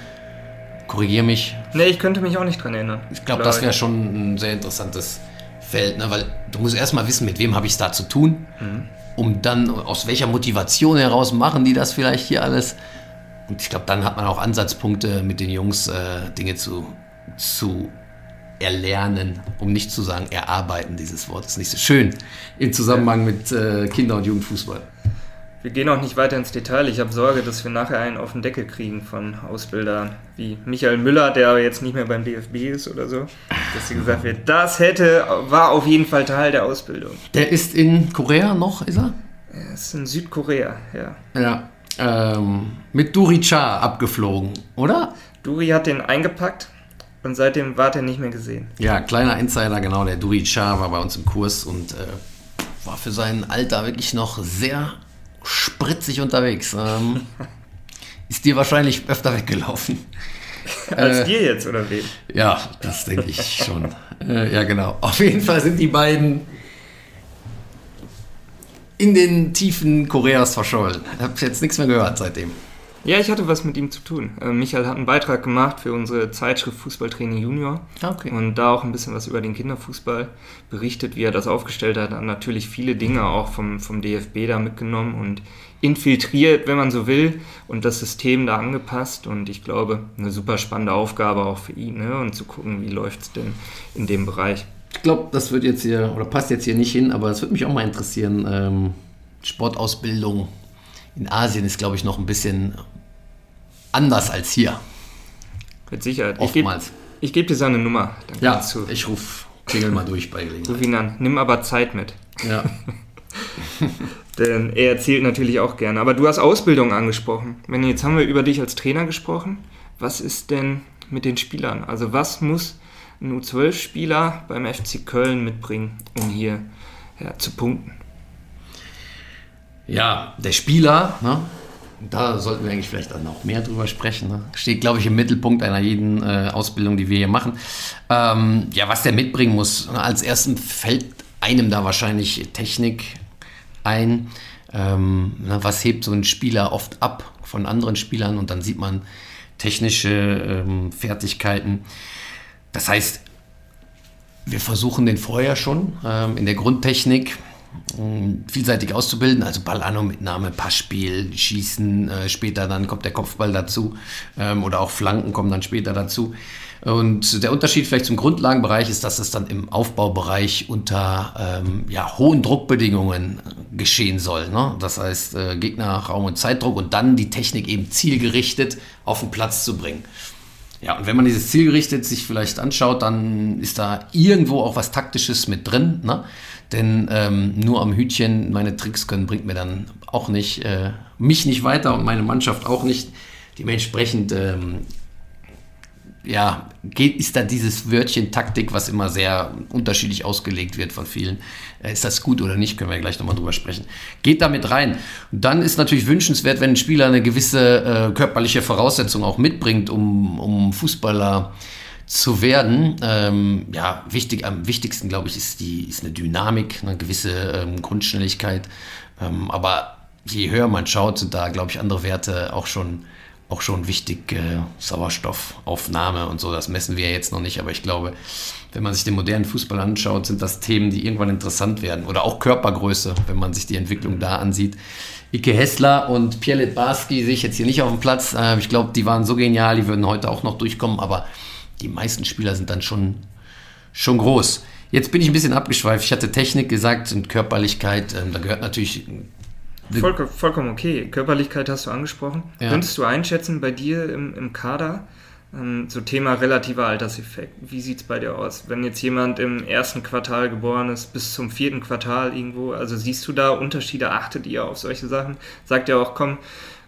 Korrigiere mich. Nee, ich könnte mich auch nicht dran erinnern. Ich glaube, glaub das wäre schon ein sehr interessantes Feld, ne? weil du musst erstmal wissen, mit wem habe ich es da zu tun, mhm. um dann aus welcher Motivation heraus machen die das vielleicht hier alles. Und ich glaube, dann hat man auch Ansatzpunkte mit den Jungs, äh, Dinge zu, zu erlernen, um nicht zu sagen erarbeiten. Dieses Wort ist nicht so schön im Zusammenhang mit äh, Kinder- und Jugendfußball. Wir gehen auch nicht weiter ins Detail. Ich habe Sorge, dass wir nachher einen auf den Deckel kriegen von Ausbildern wie Michael Müller, der aber jetzt nicht mehr beim DFB ist oder so. Dass sie gesagt wird, das hätte, war auf jeden Fall Teil der Ausbildung. Der ist in Korea noch, ist er? Er ist in Südkorea, ja. Ja. Ähm, mit Duri Cha abgeflogen, oder? Duri hat den eingepackt und seitdem war er nicht mehr gesehen. Ja, kleiner Insider, genau. Der Duri Cha war bei uns im Kurs und äh, war für sein Alter wirklich noch sehr spritzig unterwegs. Ähm, [laughs] ist dir wahrscheinlich öfter weggelaufen. [laughs] Als äh, dir jetzt, oder wen? Ja, das denke ich schon. äh, ja, genau. Auf jeden Fall sind die beiden in den Tiefen Koreas verschollen. Ich habe jetzt nichts mehr gehört seitdem. Ja, ich hatte was mit ihm zu tun. Äh, Michael hat einen Beitrag gemacht für unsere Zeitschrift Fußballtraining Junior. Ah, okay. Und da auch ein bisschen was über den Kinderfußball berichtet, wie er das aufgestellt hat. Hat natürlich viele Dinge auch vom, vom DFB da mitgenommen und infiltriert, wenn man so will, und das System da angepasst. Und ich glaube, eine super spannende Aufgabe auch für ihn, ne? und zu gucken, wie läuft es denn in dem Bereich. Ich glaube, das wird jetzt hier, oder passt jetzt hier nicht hin, aber es würde mich auch mal interessieren. Ähm, Sportausbildung in Asien ist, glaube ich, noch ein bisschen anders als hier. Mit Sicherheit. Oftmals. Ich gebe geb dir seine Nummer. Dann ja, ich rufe, klingel mal durch bei Gelegenheit. Ruf ihn an. Nimm aber Zeit mit. Ja. [laughs] Denn er erzählt natürlich auch gerne. Aber du hast Ausbildung angesprochen. Wenn jetzt haben wir über dich als Trainer gesprochen. Was ist denn mit den Spielern? Also was muss ein U12-Spieler beim FC Köln mitbringen, um hier ja, zu punkten? Ja, der Spieler, ne? da sollten wir eigentlich vielleicht dann auch mehr drüber sprechen. Ne? Steht, glaube ich, im Mittelpunkt einer jeden äh, Ausbildung, die wir hier machen. Ähm, ja, was der mitbringen muss. Ne? Als erstem fällt einem da wahrscheinlich Technik ein. Ähm, ne? Was hebt so ein Spieler oft ab von anderen Spielern und dann sieht man technische ähm, Fertigkeiten. Das heißt, wir versuchen den vorher schon ähm, in der Grundtechnik vielseitig auszubilden, also Ballano-Mitnahme, Passspiel, Schießen, äh, später dann kommt der Kopfball dazu ähm, oder auch Flanken kommen dann später dazu. Und der Unterschied vielleicht zum Grundlagenbereich ist, dass es dann im Aufbaubereich unter ähm, ja, hohen Druckbedingungen geschehen soll. Ne? Das heißt, äh, Gegner, Raum und Zeitdruck und dann die Technik eben zielgerichtet auf den Platz zu bringen. Ja, und wenn man dieses zielgerichtet sich vielleicht anschaut, dann ist da irgendwo auch was Taktisches mit drin. Ne? Denn ähm, nur am Hütchen meine Tricks können, bringt mir dann auch nicht, äh, mich nicht weiter und meine Mannschaft auch nicht. Dementsprechend, ähm, ja, geht, ist da dieses Wörtchen Taktik, was immer sehr unterschiedlich ausgelegt wird von vielen. Äh, ist das gut oder nicht, können wir gleich nochmal drüber sprechen. Geht damit rein. Und dann ist natürlich wünschenswert, wenn ein Spieler eine gewisse äh, körperliche Voraussetzung auch mitbringt, um, um Fußballer äh, zu werden. Ähm, ja, wichtig, am wichtigsten, glaube ich, ist, die, ist eine Dynamik, eine gewisse ähm, Grundschnelligkeit. Ähm, aber je höher man schaut, sind da, glaube ich, andere Werte auch schon, auch schon wichtig. Äh, Sauerstoffaufnahme und so, das messen wir jetzt noch nicht. Aber ich glaube, wenn man sich den modernen Fußball anschaut, sind das Themen, die irgendwann interessant werden. Oder auch Körpergröße, wenn man sich die Entwicklung da ansieht. Ike Hessler und Pierre Barski sehe ich jetzt hier nicht auf dem Platz. Äh, ich glaube, die waren so genial, die würden heute auch noch durchkommen. Aber die meisten Spieler sind dann schon, schon groß. Jetzt bin ich ein bisschen abgeschweift. Ich hatte Technik gesagt und Körperlichkeit. Ähm, da gehört natürlich. Voll, vollkommen okay. Körperlichkeit hast du angesprochen. Ja. Könntest du einschätzen bei dir im, im Kader? Ähm, so Thema relativer Alterseffekt. Wie sieht es bei dir aus? Wenn jetzt jemand im ersten Quartal geboren ist, bis zum vierten Quartal irgendwo, also siehst du da Unterschiede? Achtet ihr auf solche Sachen? Sagt ihr auch, komm,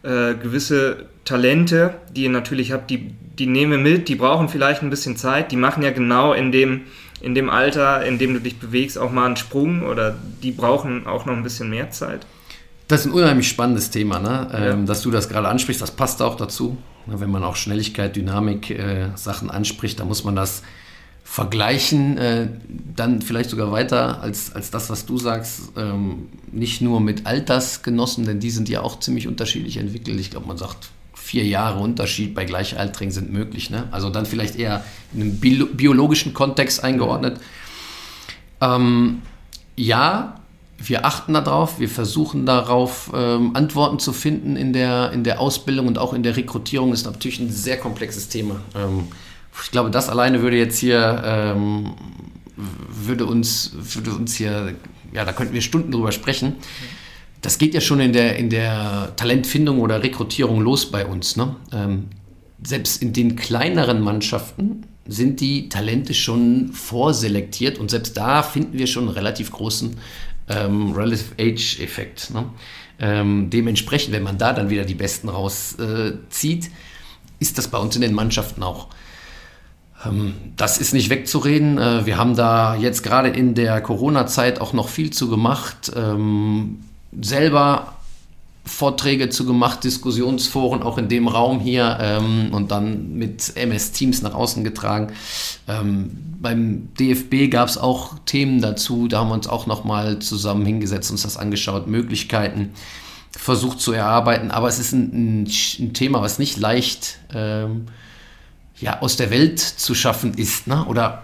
äh, gewisse Talente, die ihr natürlich habt, die, die nehmen mit, die brauchen vielleicht ein bisschen Zeit, die machen ja genau in dem, in dem Alter, in dem du dich bewegst, auch mal einen Sprung oder die brauchen auch noch ein bisschen mehr Zeit. Das ist ein unheimlich spannendes Thema, ne? Ja. Ähm, dass du das gerade ansprichst, das passt auch dazu. Wenn man auch Schnelligkeit, Dynamik, äh, Sachen anspricht, da muss man das vergleichen, äh, dann vielleicht sogar weiter als, als das, was du sagst, ähm, nicht nur mit Altersgenossen, denn die sind ja auch ziemlich unterschiedlich entwickelt. Ich glaube, man sagt, vier Jahre Unterschied bei Gleichaltrigen sind möglich. Ne? Also dann vielleicht eher in einem Bi biologischen Kontext eingeordnet. Ähm, ja, wir achten darauf, wir versuchen darauf, ähm, Antworten zu finden in der, in der Ausbildung und auch in der Rekrutierung ist natürlich ein sehr komplexes Thema. Ähm, ich glaube, das alleine würde jetzt hier, ähm, würde, uns, würde uns hier, ja, da könnten wir Stunden drüber sprechen. Das geht ja schon in der, in der Talentfindung oder Rekrutierung los bei uns. Ne? Ähm, selbst in den kleineren Mannschaften sind die Talente schon vorselektiert und selbst da finden wir schon einen relativ großen ähm, Relative Age-Effekt. Ne? Ähm, dementsprechend, wenn man da dann wieder die Besten rauszieht, äh, ist das bei uns in den Mannschaften auch das ist nicht wegzureden. Äh, wir haben da jetzt gerade in der Corona-Zeit auch noch viel zu gemacht. Ähm, selber Vorträge zu gemacht, Diskussionsforen auch in dem Raum hier ähm, und dann mit MS Teams nach außen getragen. beim DFB gab es auch Themen dazu, da haben wir uns auch nochmal zusammen hingesetzt, uns das angeschaut, Möglichkeiten versucht zu erarbeiten, aber es ist ein, ein, ein Thema, was nicht leicht ähm, ja, aus der Welt zu schaffen ist, ne? oder?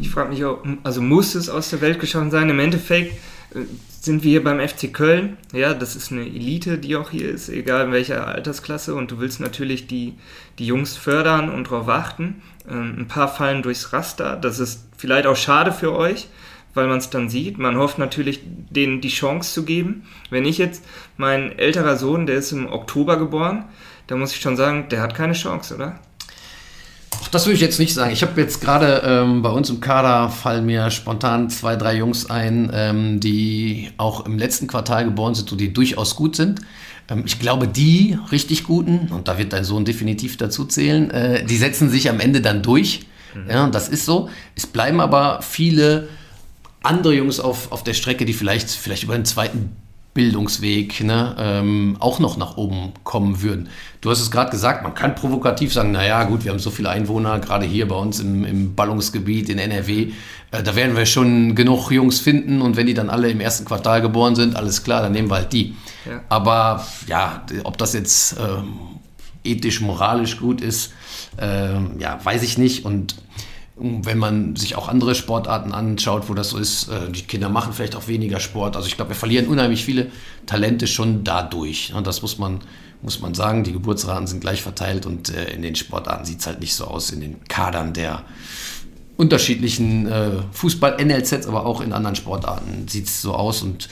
Ich frage mich auch, also muss es aus der Welt geschaffen sein? Im Endeffekt äh, sind wir hier beim FC Köln. Ja, das ist eine Elite, die auch hier ist, egal in welcher Altersklasse. Und du willst natürlich die, die Jungs fördern und darauf achten. Ähm, ein paar fallen durchs Raster. Das ist vielleicht auch schade für euch, weil man es dann sieht. Man hofft natürlich, denen die Chance zu geben. Wenn ich jetzt, mein älterer Sohn, der ist im Oktober geboren, da muss ich schon sagen, der hat keine Chance, oder? Das würde ich jetzt nicht sagen. Ich habe jetzt gerade ähm, bei uns im Kader fallen mir spontan zwei, drei Jungs ein, ähm, die auch im letzten Quartal geboren sind und die durchaus gut sind. Ähm, ich glaube, die richtig guten, und da wird dein Sohn definitiv dazu zählen, äh, die setzen sich am Ende dann durch. Mhm. Ja, das ist so. Es bleiben aber viele andere Jungs auf, auf der Strecke, die vielleicht, vielleicht über den zweiten Bildungsweg ne, ähm, auch noch nach oben kommen würden. Du hast es gerade gesagt, man kann provokativ sagen, naja gut, wir haben so viele Einwohner, gerade hier bei uns im, im Ballungsgebiet in NRW, äh, da werden wir schon genug Jungs finden und wenn die dann alle im ersten Quartal geboren sind, alles klar, dann nehmen wir halt die. Ja. Aber ja, ob das jetzt äh, ethisch, moralisch gut ist, äh, ja, weiß ich nicht und wenn man sich auch andere Sportarten anschaut, wo das so ist, äh, die Kinder machen vielleicht auch weniger Sport. Also ich glaube, wir verlieren unheimlich viele Talente schon dadurch. Und das muss man, muss man sagen. Die Geburtsraten sind gleich verteilt und äh, in den Sportarten sieht es halt nicht so aus, in den Kadern der unterschiedlichen äh, Fußball-NLZs, aber auch in anderen Sportarten sieht es so aus. Und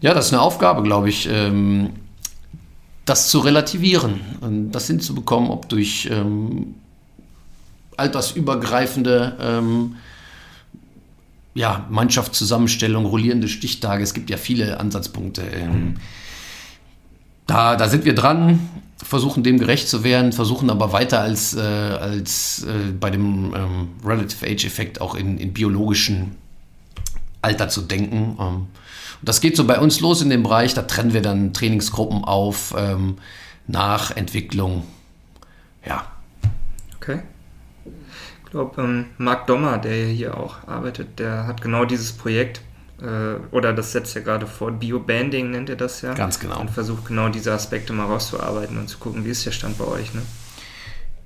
ja, das ist eine Aufgabe, glaube ich, ähm, das zu relativieren und das hinzubekommen, ob durch ähm, altersübergreifende ähm, ja, Mannschaftszusammenstellung, rollierende Stichtage. Es gibt ja viele Ansatzpunkte. Ähm, da, da sind wir dran, versuchen dem gerecht zu werden, versuchen aber weiter als, äh, als äh, bei dem ähm, Relative Age Effekt auch in, in biologischen Alter zu denken. Ähm, das geht so bei uns los in dem Bereich, da trennen wir dann Trainingsgruppen auf ähm, nach Entwicklung. Ja. Okay. Ich glaube, ähm, Marc Dommer, der hier auch arbeitet, der hat genau dieses Projekt, äh, oder das setzt er gerade vor, Bio-Banding nennt er das ja. Ganz genau. Und versucht genau diese Aspekte mal rauszuarbeiten und zu gucken, wie ist der Stand bei euch, ne?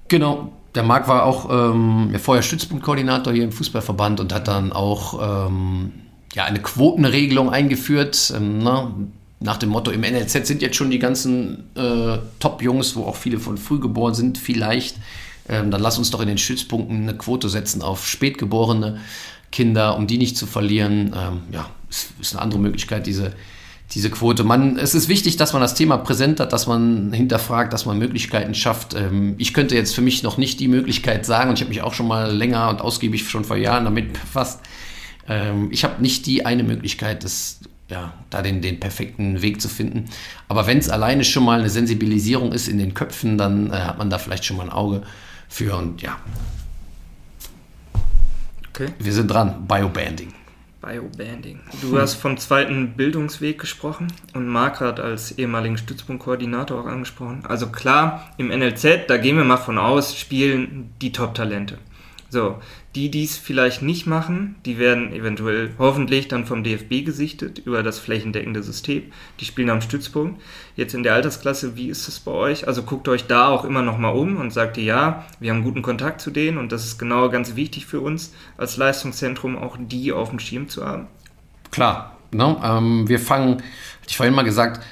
Genau, der Marc war auch ähm, vorher Stützpunktkoordinator hier im Fußballverband und hat dann auch ähm, ja, eine Quotenregelung eingeführt. Ähm, na, ne? nach dem Motto, im NLZ sind jetzt schon die ganzen äh, Top-Jungs, wo auch viele von früh geboren sind, vielleicht ähm, dann lass uns doch in den Stützpunkten eine Quote setzen auf spätgeborene Kinder, um die nicht zu verlieren. Ähm, ja, ist, ist eine andere Möglichkeit, diese, diese Quote. Man, es ist wichtig, dass man das Thema präsent hat, dass man hinterfragt, dass man Möglichkeiten schafft. Ähm, ich könnte jetzt für mich noch nicht die Möglichkeit sagen, und ich habe mich auch schon mal länger und ausgiebig schon vor Jahren damit befasst. Ähm, ich habe nicht die eine Möglichkeit, das, ja, da den, den perfekten Weg zu finden. Aber wenn es alleine schon mal eine Sensibilisierung ist in den Köpfen, dann äh, hat man da vielleicht schon mal ein Auge für und ja. Okay. Wir sind dran, Biobanding. Biobanding. Du hast vom zweiten Bildungsweg gesprochen und Mark hat als ehemaligen Stützpunktkoordinator auch angesprochen. Also klar, im NLZ, da gehen wir mal von aus, spielen die Top-Talente. So, die dies vielleicht nicht machen, die werden eventuell hoffentlich dann vom DFB gesichtet über das flächendeckende System. Die spielen am Stützpunkt. Jetzt in der Altersklasse, wie ist es bei euch? Also guckt euch da auch immer nochmal um und sagt ihr, ja, wir haben guten Kontakt zu denen und das ist genau ganz wichtig für uns als Leistungszentrum, auch die auf dem Schirm zu haben. Klar, ne? ähm, wir fangen, hatte ich vorhin mal gesagt,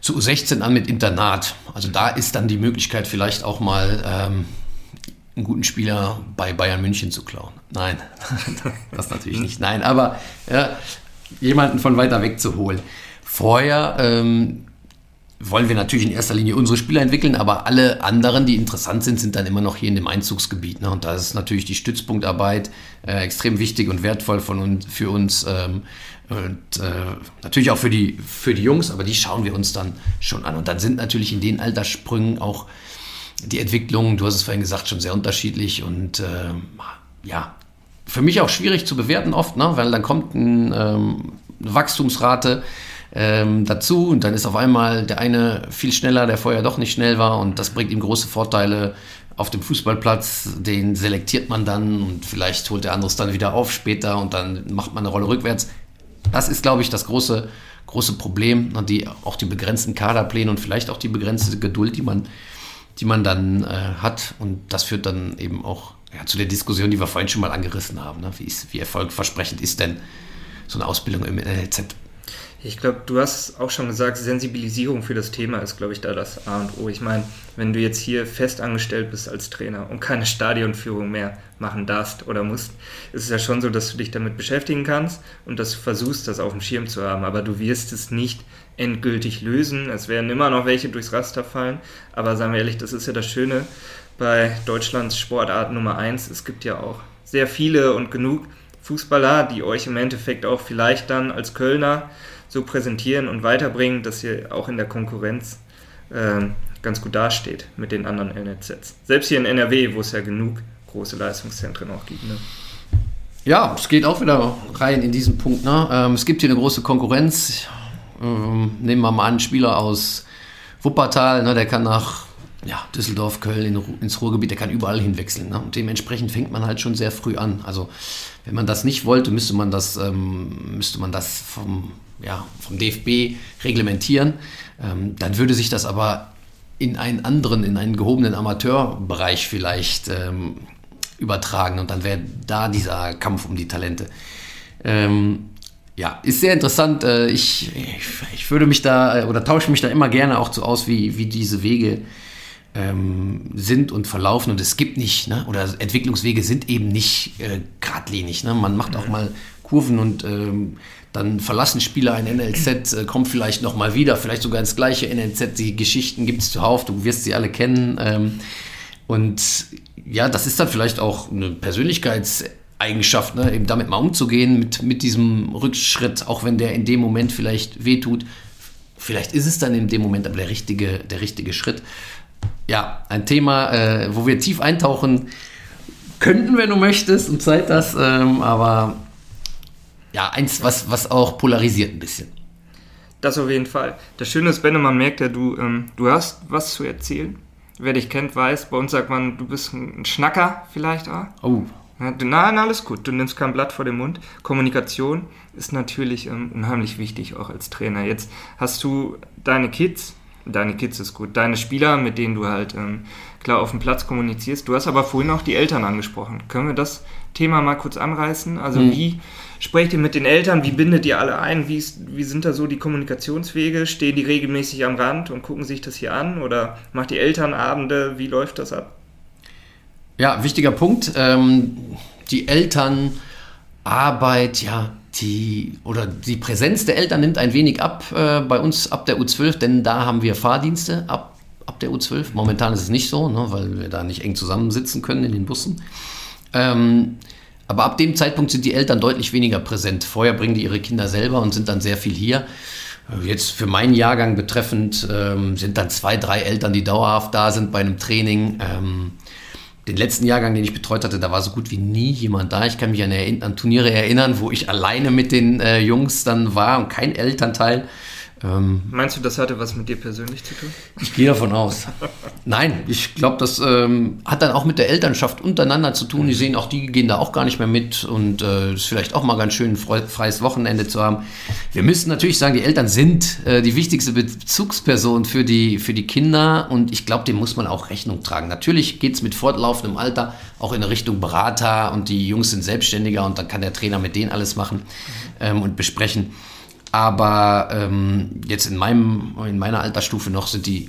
zu U16 an mit Internat. Also da ist dann die Möglichkeit vielleicht auch mal ähm, einen guten Spieler bei Bayern München zu klauen. Nein, [laughs] das natürlich nicht. Nein, aber ja, jemanden von weiter weg zu holen. Vorher ähm, wollen wir natürlich in erster Linie unsere Spieler entwickeln, aber alle anderen, die interessant sind, sind dann immer noch hier in dem Einzugsgebiet. Ne? Und da ist natürlich die Stützpunktarbeit äh, extrem wichtig und wertvoll von uns, für uns. Ähm, und äh, natürlich auch für die, für die Jungs, aber die schauen wir uns dann schon an. Und dann sind natürlich in den Alterssprüngen auch die Entwicklung, du hast es vorhin gesagt, schon sehr unterschiedlich und äh, ja, für mich auch schwierig zu bewerten oft, ne? weil dann kommt ein, ähm, eine Wachstumsrate ähm, dazu und dann ist auf einmal der eine viel schneller, der vorher doch nicht schnell war und das bringt ihm große Vorteile auf dem Fußballplatz, den selektiert man dann und vielleicht holt der andere es dann wieder auf später und dann macht man eine Rolle rückwärts. Das ist, glaube ich, das große, große Problem, ne? die, auch die begrenzten Kaderpläne und vielleicht auch die begrenzte Geduld, die man die man dann äh, hat. Und das führt dann eben auch ja, zu der Diskussion, die wir vorhin schon mal angerissen haben. Ne? Wie, ist, wie erfolgversprechend ist denn so eine Ausbildung im NLZ? Ich glaube, du hast auch schon gesagt, Sensibilisierung für das Thema ist, glaube ich, da das A und O. Ich meine, wenn du jetzt hier fest angestellt bist als Trainer und keine Stadionführung mehr machen darfst oder musst, ist es ja schon so, dass du dich damit beschäftigen kannst und dass du versuchst, das auf dem Schirm zu haben. Aber du wirst es nicht endgültig lösen. Es werden immer noch welche durchs Raster fallen. Aber sagen wir ehrlich, das ist ja das Schöne bei Deutschlands Sportart Nummer 1. Es gibt ja auch sehr viele und genug Fußballer, die euch im Endeffekt auch vielleicht dann als Kölner so präsentieren und weiterbringen, dass ihr auch in der Konkurrenz äh, ganz gut dasteht mit den anderen NLZs. Selbst hier in NRW, wo es ja genug große Leistungszentren auch gibt. Ne? Ja, es geht auch wieder rein in diesen Punkt. Ne? Ähm, es gibt hier eine große Konkurrenz. Ähm, nehmen wir mal einen Spieler aus Wuppertal, ne, der kann nach ja, Düsseldorf, Köln, in, ins Ruhrgebiet, der kann überall hinwechseln. Ne? Und dementsprechend fängt man halt schon sehr früh an. Also wenn man das nicht wollte, müsste man das, ähm, müsste man das vom ja, vom DFB reglementieren. Ähm, dann würde sich das aber in einen anderen, in einen gehobenen Amateurbereich vielleicht ähm, übertragen und dann wäre da dieser Kampf um die Talente. Ähm, ja, ist sehr interessant. Äh, ich, ich, würde mich da äh, oder tausche mich da immer gerne auch so aus, wie, wie diese Wege ähm, sind und verlaufen. Und es gibt nicht, ne, oder Entwicklungswege sind eben nicht äh, geradlinig. Ne? Man macht auch mal Kurven und ähm, dann verlassen Spieler ein NLZ, äh, kommt vielleicht nochmal wieder, vielleicht sogar ins gleiche NLZ. Die Geschichten gibt es zuhauf, du wirst sie alle kennen. Ähm, und ja, das ist dann vielleicht auch eine Persönlichkeitseigenschaft, ne? eben damit mal umzugehen, mit, mit diesem Rückschritt, auch wenn der in dem Moment vielleicht wehtut. Vielleicht ist es dann in dem Moment aber der richtige, der richtige Schritt. Ja, ein Thema, äh, wo wir tief eintauchen könnten, wenn du möchtest und Zeit hast, ähm, aber ja, eins, was, was auch polarisiert ein bisschen. Das auf jeden Fall. Das Schöne ist, Benne, man merkt ja, du, ähm, du hast was zu erzählen. Wer dich kennt, weiß, bei uns sagt man, du bist ein Schnacker vielleicht auch. Oh. Ja, nein, alles gut. Du nimmst kein Blatt vor den Mund. Kommunikation ist natürlich ähm, unheimlich wichtig, auch als Trainer. Jetzt hast du deine Kids, deine Kids ist gut, deine Spieler, mit denen du halt ähm, klar auf dem Platz kommunizierst. Du hast aber vorhin auch die Eltern angesprochen. Können wir das Thema mal kurz anreißen? Also mhm. wie sprecht ihr mit den Eltern? Wie bindet ihr alle ein? Wie, ist, wie sind da so die Kommunikationswege? Stehen die regelmäßig am Rand und gucken sich das hier an? Oder macht ihr Elternabende? Wie läuft das ab? Ja, wichtiger Punkt. Ähm, die Elternarbeit, ja, die oder die Präsenz der Eltern nimmt ein wenig ab äh, bei uns ab der U12, denn da haben wir Fahrdienste ab, ab der U12. Momentan ist es nicht so, ne, weil wir da nicht eng zusammensitzen können in den Bussen. Ähm, aber ab dem Zeitpunkt sind die Eltern deutlich weniger präsent. Vorher bringen die ihre Kinder selber und sind dann sehr viel hier. Jetzt für meinen Jahrgang betreffend ähm, sind dann zwei, drei Eltern, die dauerhaft da sind bei einem Training. Ähm, den letzten Jahrgang, den ich betreut hatte, da war so gut wie nie jemand da. Ich kann mich an, an Turniere erinnern, wo ich alleine mit den äh, Jungs dann war und kein Elternteil. Ähm, Meinst du, das hatte was mit dir persönlich zu tun? Ich gehe davon aus. Nein, ich glaube, das ähm, hat dann auch mit der Elternschaft untereinander zu tun. Die sehen auch, die gehen da auch gar nicht mehr mit und äh, ist vielleicht auch mal ganz schön, ein freies Wochenende zu haben. Wir müssen natürlich sagen, die Eltern sind äh, die wichtigste Bezugsperson für die, für die Kinder und ich glaube, dem muss man auch Rechnung tragen. Natürlich geht es mit fortlaufendem Alter auch in Richtung Berater und die Jungs sind selbstständiger und dann kann der Trainer mit denen alles machen ähm, und besprechen. Aber ähm, jetzt in, meinem, in meiner Altersstufe noch sind die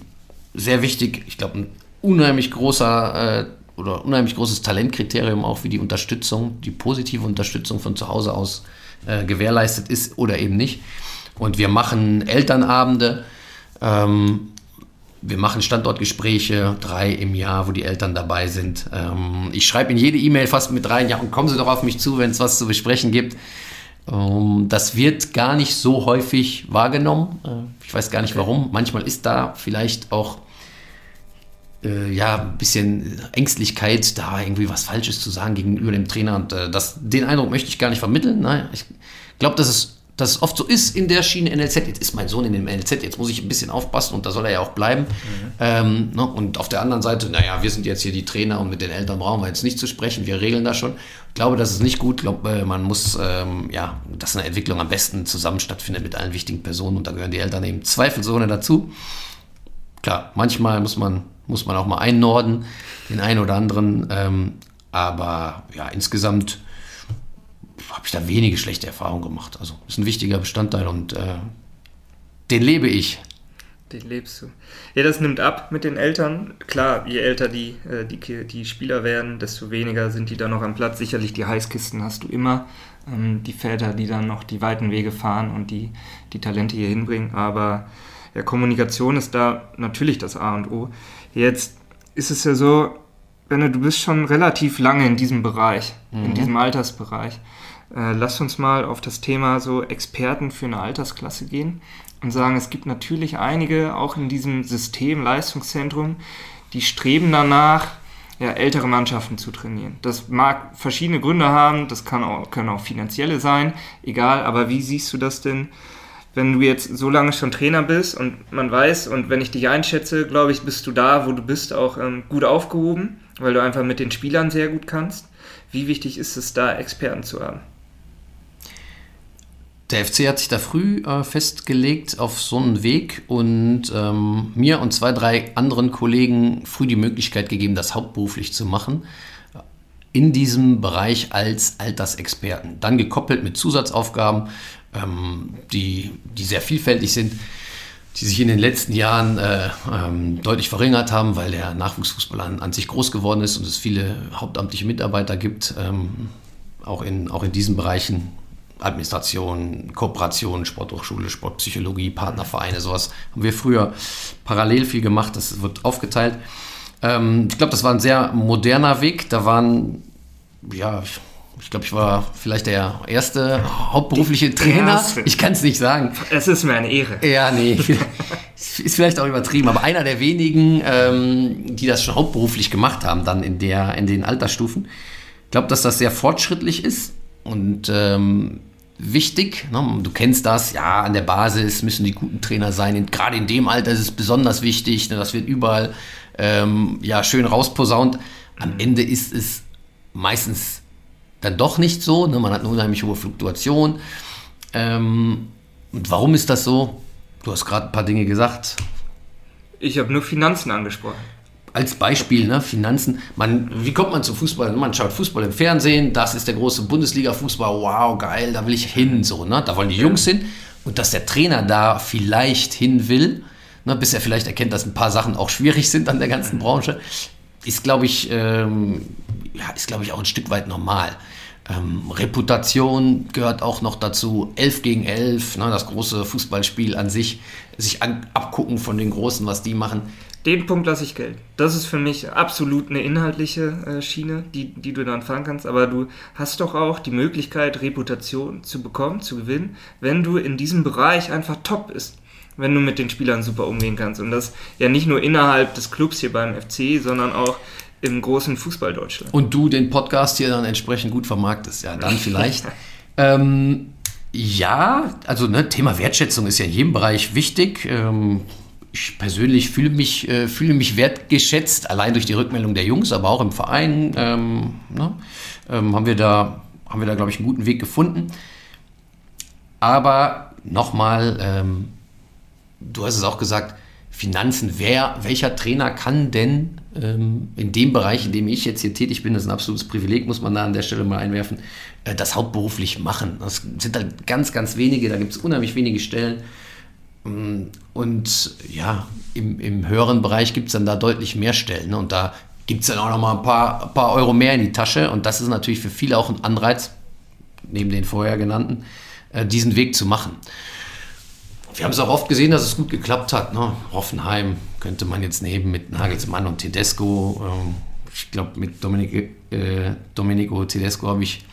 sehr wichtig. Ich glaube, ein unheimlich großer äh, oder unheimlich großes Talentkriterium auch, wie die Unterstützung, die positive Unterstützung von zu Hause aus äh, gewährleistet ist oder eben nicht. Und wir machen Elternabende, ähm, wir machen Standortgespräche, drei im Jahr, wo die Eltern dabei sind. Ähm, ich schreibe in jede E-Mail fast mit rein, ja, und kommen Sie doch auf mich zu, wenn es was zu besprechen gibt. Ähm, das wird gar nicht so häufig wahrgenommen. Ich weiß gar nicht warum. Manchmal ist da vielleicht auch äh, ja, ein bisschen Ängstlichkeit, da irgendwie was Falsches zu sagen gegenüber dem Trainer. Und äh, das, den Eindruck möchte ich gar nicht vermitteln. Nein, ich glaube, dass es, dass es oft so ist in der Schiene NLZ. Jetzt ist mein Sohn in dem NLZ, jetzt muss ich ein bisschen aufpassen und da soll er ja auch bleiben. Mhm. Ähm, ne? Und auf der anderen Seite, naja, wir sind jetzt hier die Trainer und mit den Eltern brauchen wir jetzt nicht zu sprechen, wir regeln das schon. Ich glaube, das ist nicht gut. Ich glaube, äh, man muss, ähm, ja, dass eine Entwicklung am besten zusammen stattfindet mit allen wichtigen Personen und da gehören die Eltern eben zweifelsohne dazu. Klar, manchmal muss man muss man auch mal einnorden, den einen oder anderen. Ähm, aber ja, insgesamt habe ich da wenige schlechte Erfahrungen gemacht. Also ist ein wichtiger Bestandteil und äh, den lebe ich. Den lebst du. Ja, das nimmt ab mit den Eltern. Klar, je älter die, äh, die, die Spieler werden, desto weniger sind die dann noch am Platz. Sicherlich die Heißkisten hast du immer. Ähm, die Väter, die dann noch die weiten Wege fahren und die, die Talente hier hinbringen. Aber ja, Kommunikation ist da natürlich das A und O. Jetzt ist es ja so, Benne, du bist schon relativ lange in diesem Bereich, mhm. in diesem Altersbereich. Äh, lass uns mal auf das Thema so Experten für eine Altersklasse gehen und sagen, es gibt natürlich einige auch in diesem System Leistungszentrum, die streben danach, ja, ältere Mannschaften zu trainieren. Das mag verschiedene Gründe haben, das kann auch, können auch finanzielle sein, egal, aber wie siehst du das denn, wenn du jetzt so lange schon Trainer bist und man weiß, und wenn ich dich einschätze, glaube ich, bist du da, wo du bist, auch ähm, gut aufgehoben, weil du einfach mit den Spielern sehr gut kannst. Wie wichtig ist es da, Experten zu haben? Der FC hat sich da früh äh, festgelegt auf so einen Weg und ähm, mir und zwei, drei anderen Kollegen früh die Möglichkeit gegeben, das hauptberuflich zu machen. In diesem Bereich als Altersexperten. Dann gekoppelt mit Zusatzaufgaben, ähm, die, die sehr vielfältig sind, die sich in den letzten Jahren äh, ähm, deutlich verringert haben, weil der Nachwuchsfußball an, an, sich groß geworden ist und es viele hauptamtliche Mitarbeiter gibt, ähm, auch, in, auch in diesen Bereichen Administration, Kooperation, Sporthochschule, Sportpsychologie, Partnervereine, sowas haben wir früher parallel viel gemacht. Das wird aufgeteilt. Ähm, ich glaube, das war ein sehr moderner Weg. Da waren, ja, ich, ich glaube, ich war vielleicht der erste hauptberufliche Die Trainer. Erste. Ich kann es nicht sagen. Es ist mir eine Ehre. Ja, nee. [laughs] ist vielleicht auch übertrieben, aber einer der wenigen, ähm, die das schon hauptberuflich gemacht haben, dann in, der, in den Altersstufen. Ich glaube, dass das sehr fortschrittlich ist und ähm, wichtig. Ne? Du kennst das, ja, an der Basis müssen die guten Trainer sein. Gerade in dem Alter ist es besonders wichtig. Ne? Das wird überall ähm, ja, schön rausposaunt. Am Ende ist es meistens dann doch nicht so. Ne? Man hat eine unheimlich hohe Fluktuation. Ähm, und warum ist das so? Du hast gerade ein paar Dinge gesagt. Ich habe nur Finanzen angesprochen als Beispiel, ne, Finanzen. Man, wie kommt man zum Fußball? Man schaut Fußball im Fernsehen, das ist der große Bundesliga-Fußball, wow, geil, da will ich hin, so, ne? Da wollen die Jungs hin. Und dass der Trainer da vielleicht hin will, ne, bis er vielleicht erkennt, dass ein paar Sachen auch schwierig sind an der ganzen Branche, ist, glaube ich, ähm, ja, ist, glaube ich, auch ein Stück weit normal. Ähm, Reputation gehört auch noch dazu. 11 gegen 11, ne, das große Fußballspiel an sich, sich an, abgucken von den Großen, was die machen den Punkt lasse ich gelten. Das ist für mich absolut eine inhaltliche äh, Schiene, die, die du dann fahren kannst. Aber du hast doch auch die Möglichkeit, Reputation zu bekommen, zu gewinnen, wenn du in diesem Bereich einfach top bist. Wenn du mit den Spielern super umgehen kannst. Und das ja nicht nur innerhalb des Clubs hier beim FC, sondern auch im großen Fußball Deutschland. Und du den Podcast hier dann entsprechend gut vermarktest. Ja, dann vielleicht. [laughs] ähm, ja, also ne, Thema Wertschätzung ist ja in jedem Bereich wichtig. Ähm, ich persönlich fühle mich, äh, fühle mich wertgeschätzt, allein durch die Rückmeldung der Jungs, aber auch im Verein ähm, ne, ähm, haben wir da, haben wir da glaube ich, einen guten Weg gefunden. Aber nochmal, ähm, du hast es auch gesagt, Finanzen, wer, welcher Trainer kann denn ähm, in dem Bereich, in dem ich jetzt hier tätig bin, das ist ein absolutes Privileg, muss man da an der Stelle mal einwerfen, äh, das hauptberuflich machen. Das sind halt ganz, ganz wenige, da gibt es unheimlich wenige Stellen. Mm, und ja, im, im höheren Bereich gibt es dann da deutlich mehr Stellen. Ne? Und da gibt es dann auch noch mal ein paar, paar Euro mehr in die Tasche. Und das ist natürlich für viele auch ein Anreiz, neben den vorher genannten, äh, diesen Weg zu machen. Wir haben es auch oft gesehen, dass es gut geklappt hat. Ne? Hoffenheim könnte man jetzt nehmen mit Nagelsmann und Tedesco. Ähm, ich glaube, mit Dominic, äh, Domenico Tedesco habe ich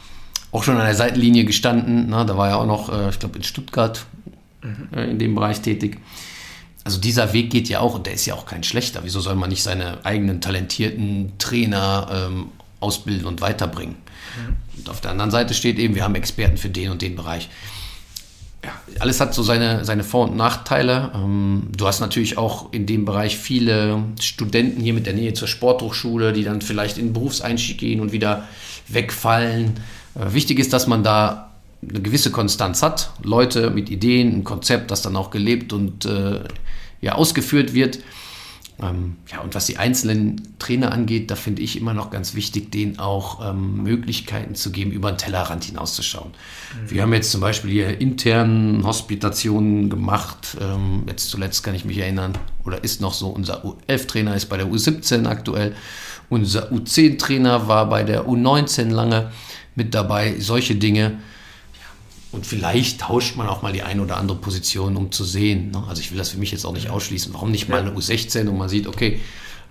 auch schon an der Seitenlinie gestanden. Ne? Da war er auch noch, äh, ich glaube, in Stuttgart mhm. in dem Bereich tätig. Also dieser Weg geht ja auch und der ist ja auch kein schlechter. Wieso soll man nicht seine eigenen talentierten Trainer ähm, ausbilden und weiterbringen? Mhm. Und auf der anderen Seite steht eben, wir haben Experten für den und den Bereich. Ja, alles hat so seine, seine Vor- und Nachteile. Ähm, du hast natürlich auch in dem Bereich viele Studenten hier mit der Nähe zur Sporthochschule, die dann vielleicht in den Berufseinstieg gehen und wieder wegfallen. Äh, wichtig ist, dass man da eine gewisse Konstanz hat, Leute mit Ideen, ein Konzept, das dann auch gelebt und äh, ja, ausgeführt wird. Ähm, ja, und was die einzelnen Trainer angeht, da finde ich immer noch ganz wichtig, denen auch ähm, Möglichkeiten zu geben, über den Tellerrand hinauszuschauen. Mhm. Wir haben jetzt zum Beispiel hier intern Hospitationen gemacht. Ähm, jetzt zuletzt kann ich mich erinnern, oder ist noch so, unser U11-Trainer ist bei der U17 aktuell. Unser U10-Trainer war bei der U19 lange mit dabei. Solche Dinge und vielleicht tauscht man auch mal die eine oder andere Position, um zu sehen. Ne? Also ich will das für mich jetzt auch nicht ausschließen. Warum nicht mal eine U16 und man sieht, okay,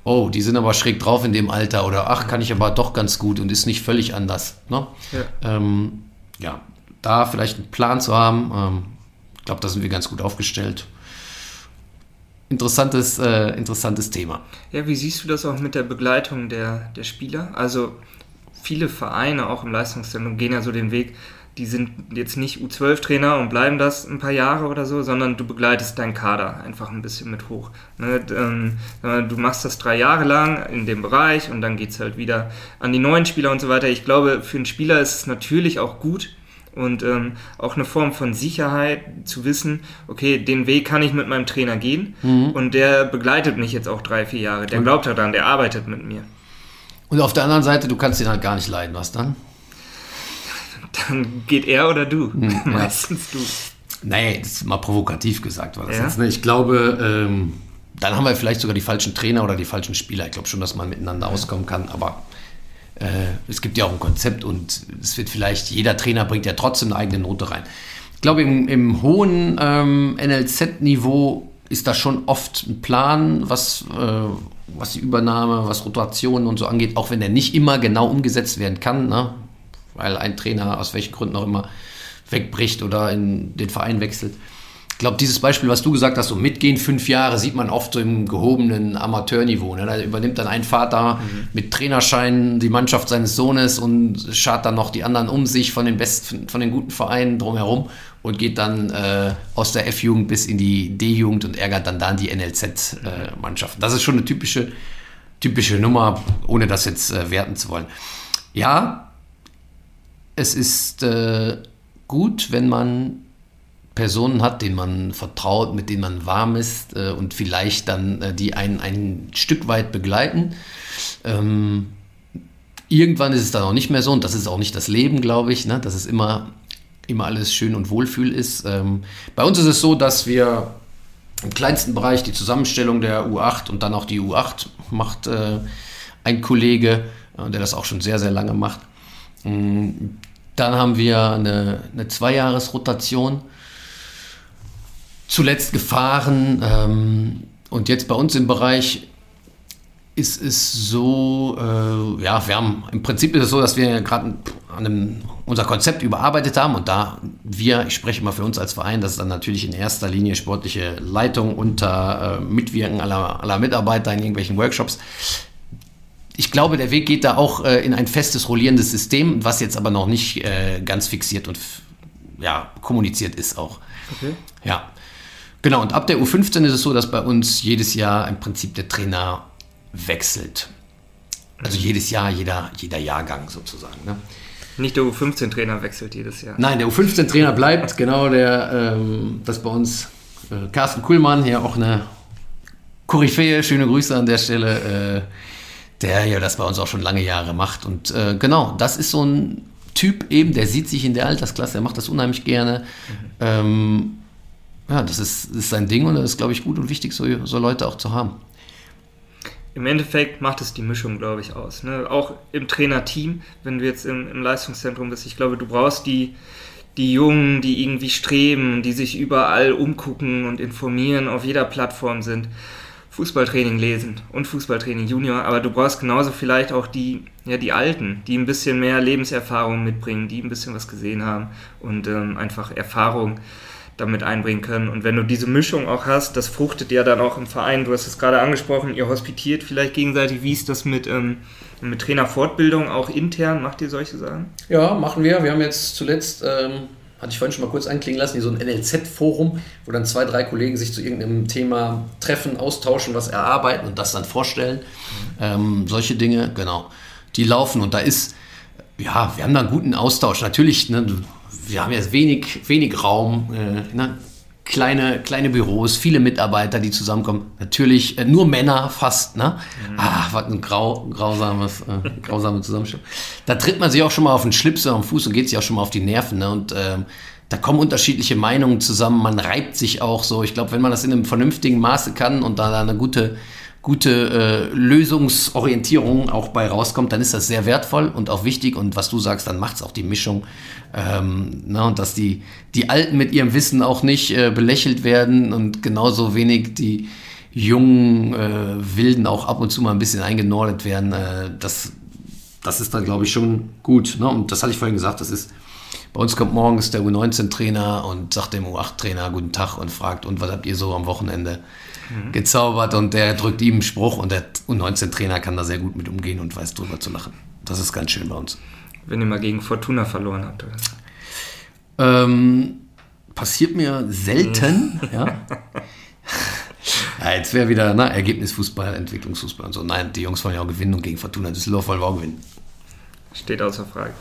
oh, die sind aber schräg drauf in dem Alter oder ach, kann ich aber doch ganz gut und ist nicht völlig anders. Ne? Ja. Ähm, ja. da vielleicht einen Plan zu haben, ähm, ich glaube, da sind wir ganz gut aufgestellt. Interessantes, äh, interessantes Thema. Ja, wie siehst du das auch mit der Begleitung der, der Spieler? Also viele Vereine auch im Leistungszentrum gehen ja so den Weg, die sind jetzt nicht U12-Trainer und bleiben das ein paar Jahre oder so, sondern du begleitest deinen Kader einfach ein bisschen mit hoch. Ne? Ähm, du machst das drei Jahre lang in dem Bereich und dann geht es halt wieder an die neuen Spieler und so weiter. Ich glaube, für einen Spieler ist es natürlich auch gut und ähm, auch eine Form von Sicherheit zu wissen, okay, den Weg kann ich mit meinem Trainer gehen mhm. und der begleitet mich jetzt auch drei, vier Jahre. Der glaubt daran, der arbeitet mit mir. Und auf der anderen Seite, du kannst ihn halt gar nicht leiden, was dann? Dann geht er oder du. Hm, ja. [laughs] Meistens du. Nee, das ist mal provokativ gesagt war das ja? jetzt. Ne? Ich glaube, ähm, dann haben wir vielleicht sogar die falschen Trainer oder die falschen Spieler. Ich glaube schon, dass man miteinander ja. auskommen kann, aber äh, es gibt ja auch ein Konzept und es wird vielleicht, jeder Trainer bringt ja trotzdem eine eigene Note rein. Ich glaube, im, im hohen ähm, NLZ-Niveau ist da schon oft ein Plan, was, äh, was die Übernahme, was Rotationen und so angeht, auch wenn der nicht immer genau umgesetzt werden kann. Ne? Weil ein Trainer aus welchen Gründen auch immer wegbricht oder in den Verein wechselt. Ich glaube, dieses Beispiel, was du gesagt hast, so mitgehen, fünf Jahre, sieht man oft so im gehobenen Amateurniveau. Ne? Da übernimmt dann ein Vater mhm. mit Trainerschein die Mannschaft seines Sohnes und schart dann noch die anderen um sich von den besten, von den guten Vereinen drumherum und geht dann äh, aus der F-Jugend bis in die D-Jugend und ärgert dann da die NLZ-Mannschaften. Äh, das ist schon eine typische, typische Nummer, ohne das jetzt äh, werten zu wollen. Ja, es ist äh, gut, wenn man Personen hat, denen man vertraut, mit denen man warm ist äh, und vielleicht dann äh, die einen ein Stück weit begleiten. Ähm, irgendwann ist es dann auch nicht mehr so und das ist auch nicht das Leben, glaube ich, ne? dass es immer, immer alles schön und wohlfühl ist. Ähm, bei uns ist es so, dass wir im kleinsten Bereich die Zusammenstellung der U8 und dann auch die U8 macht äh, ein Kollege, äh, der das auch schon sehr, sehr lange macht. Dann haben wir eine, eine Zweijahresrotation zuletzt gefahren. Ähm, und jetzt bei uns im Bereich ist es so, äh, ja, wir haben im Prinzip ist es so, dass wir gerade unser Konzept überarbeitet haben und da wir, ich spreche mal für uns als Verein, das ist dann natürlich in erster Linie sportliche Leitung unter äh, Mitwirken aller, aller Mitarbeiter in irgendwelchen Workshops ich glaube, der Weg geht da auch äh, in ein festes rollierendes System, was jetzt aber noch nicht äh, ganz fixiert und ja, kommuniziert ist auch. Okay. Ja. Genau, und ab der U15 ist es so, dass bei uns jedes Jahr im Prinzip der Trainer wechselt. Also jedes Jahr, jeder, jeder Jahrgang sozusagen. Ne? Nicht der U15-Trainer wechselt jedes Jahr. Nein, der U15-Trainer bleibt, genau, der, ähm, das bei uns äh, Carsten Kuhlmann, hier auch eine Koryphäe, schöne Grüße an der Stelle, äh, der ja das bei uns auch schon lange Jahre macht. Und äh, genau, das ist so ein Typ eben, der sieht sich in der Altersklasse, der macht das unheimlich gerne. Mhm. Ähm, ja, das ist, ist sein Ding und das ist, glaube ich, gut und wichtig, so, so Leute auch zu haben. Im Endeffekt macht es die Mischung, glaube ich, aus. Ne? Auch im Trainerteam, wenn du jetzt im, im Leistungszentrum bist, ich glaube, du brauchst die, die Jungen, die irgendwie streben, die sich überall umgucken und informieren, auf jeder Plattform sind. Fußballtraining lesen und Fußballtraining Junior, aber du brauchst genauso vielleicht auch die, ja, die Alten, die ein bisschen mehr Lebenserfahrung mitbringen, die ein bisschen was gesehen haben und ähm, einfach Erfahrung damit einbringen können. Und wenn du diese Mischung auch hast, das fruchtet ja dann auch im Verein. Du hast es gerade angesprochen, ihr hospitiert vielleicht gegenseitig. Wie ist das mit, ähm, mit Trainerfortbildung auch intern? Macht ihr solche Sachen? Ja, machen wir. Wir haben jetzt zuletzt ähm, hatte ich vorhin schon mal kurz anklingen lassen, hier so ein NLZ-Forum, wo dann zwei, drei Kollegen sich zu irgendeinem Thema treffen, austauschen, was erarbeiten und das dann vorstellen. Mhm. Ähm, solche Dinge, genau, die laufen und da ist, ja, wir haben da einen guten Austausch. Natürlich, ne, wir haben jetzt wenig, wenig Raum. Äh, ne, kleine, kleine Büros, viele Mitarbeiter, die zusammenkommen. Natürlich äh, nur Männer fast, ne? Mhm. Ah, was ein grau, grausames, äh, grausame Zusammenstellung. Da tritt man sich auch schon mal auf den Schlips oder am Fuß und geht sich auch schon mal auf die Nerven, ne? Und ähm, da kommen unterschiedliche Meinungen zusammen, man reibt sich auch so. Ich glaube, wenn man das in einem vernünftigen Maße kann und da eine gute, gute äh, Lösungsorientierung auch bei rauskommt, dann ist das sehr wertvoll und auch wichtig. Und was du sagst, dann macht es auch die Mischung. Ähm, na, und dass die, die Alten mit ihrem Wissen auch nicht äh, belächelt werden und genauso wenig die jungen äh, Wilden auch ab und zu mal ein bisschen eingenordet werden, äh, das, das ist dann, glaube ich, schon gut. Ne? Und das hatte ich vorhin gesagt, das ist bei uns kommt morgens der U19-Trainer und sagt dem U8-Trainer guten Tag und fragt, und was habt ihr so am Wochenende mhm. gezaubert? Und der drückt ihm einen Spruch und der U19-Trainer kann da sehr gut mit umgehen und weiß drüber zu lachen. Das ist ganz schön bei uns. Wenn ihr mal gegen Fortuna verloren habt. Oder? Ähm, passiert mir selten, mhm. ja. [laughs] Ja, jetzt wäre wieder na, Ergebnisfußball, Entwicklungsfußball und so. Nein, die Jungs wollen ja auch gewinnen und gegen Fortuna Düsseldorf wollen wir auch gewinnen. Steht außer Frage.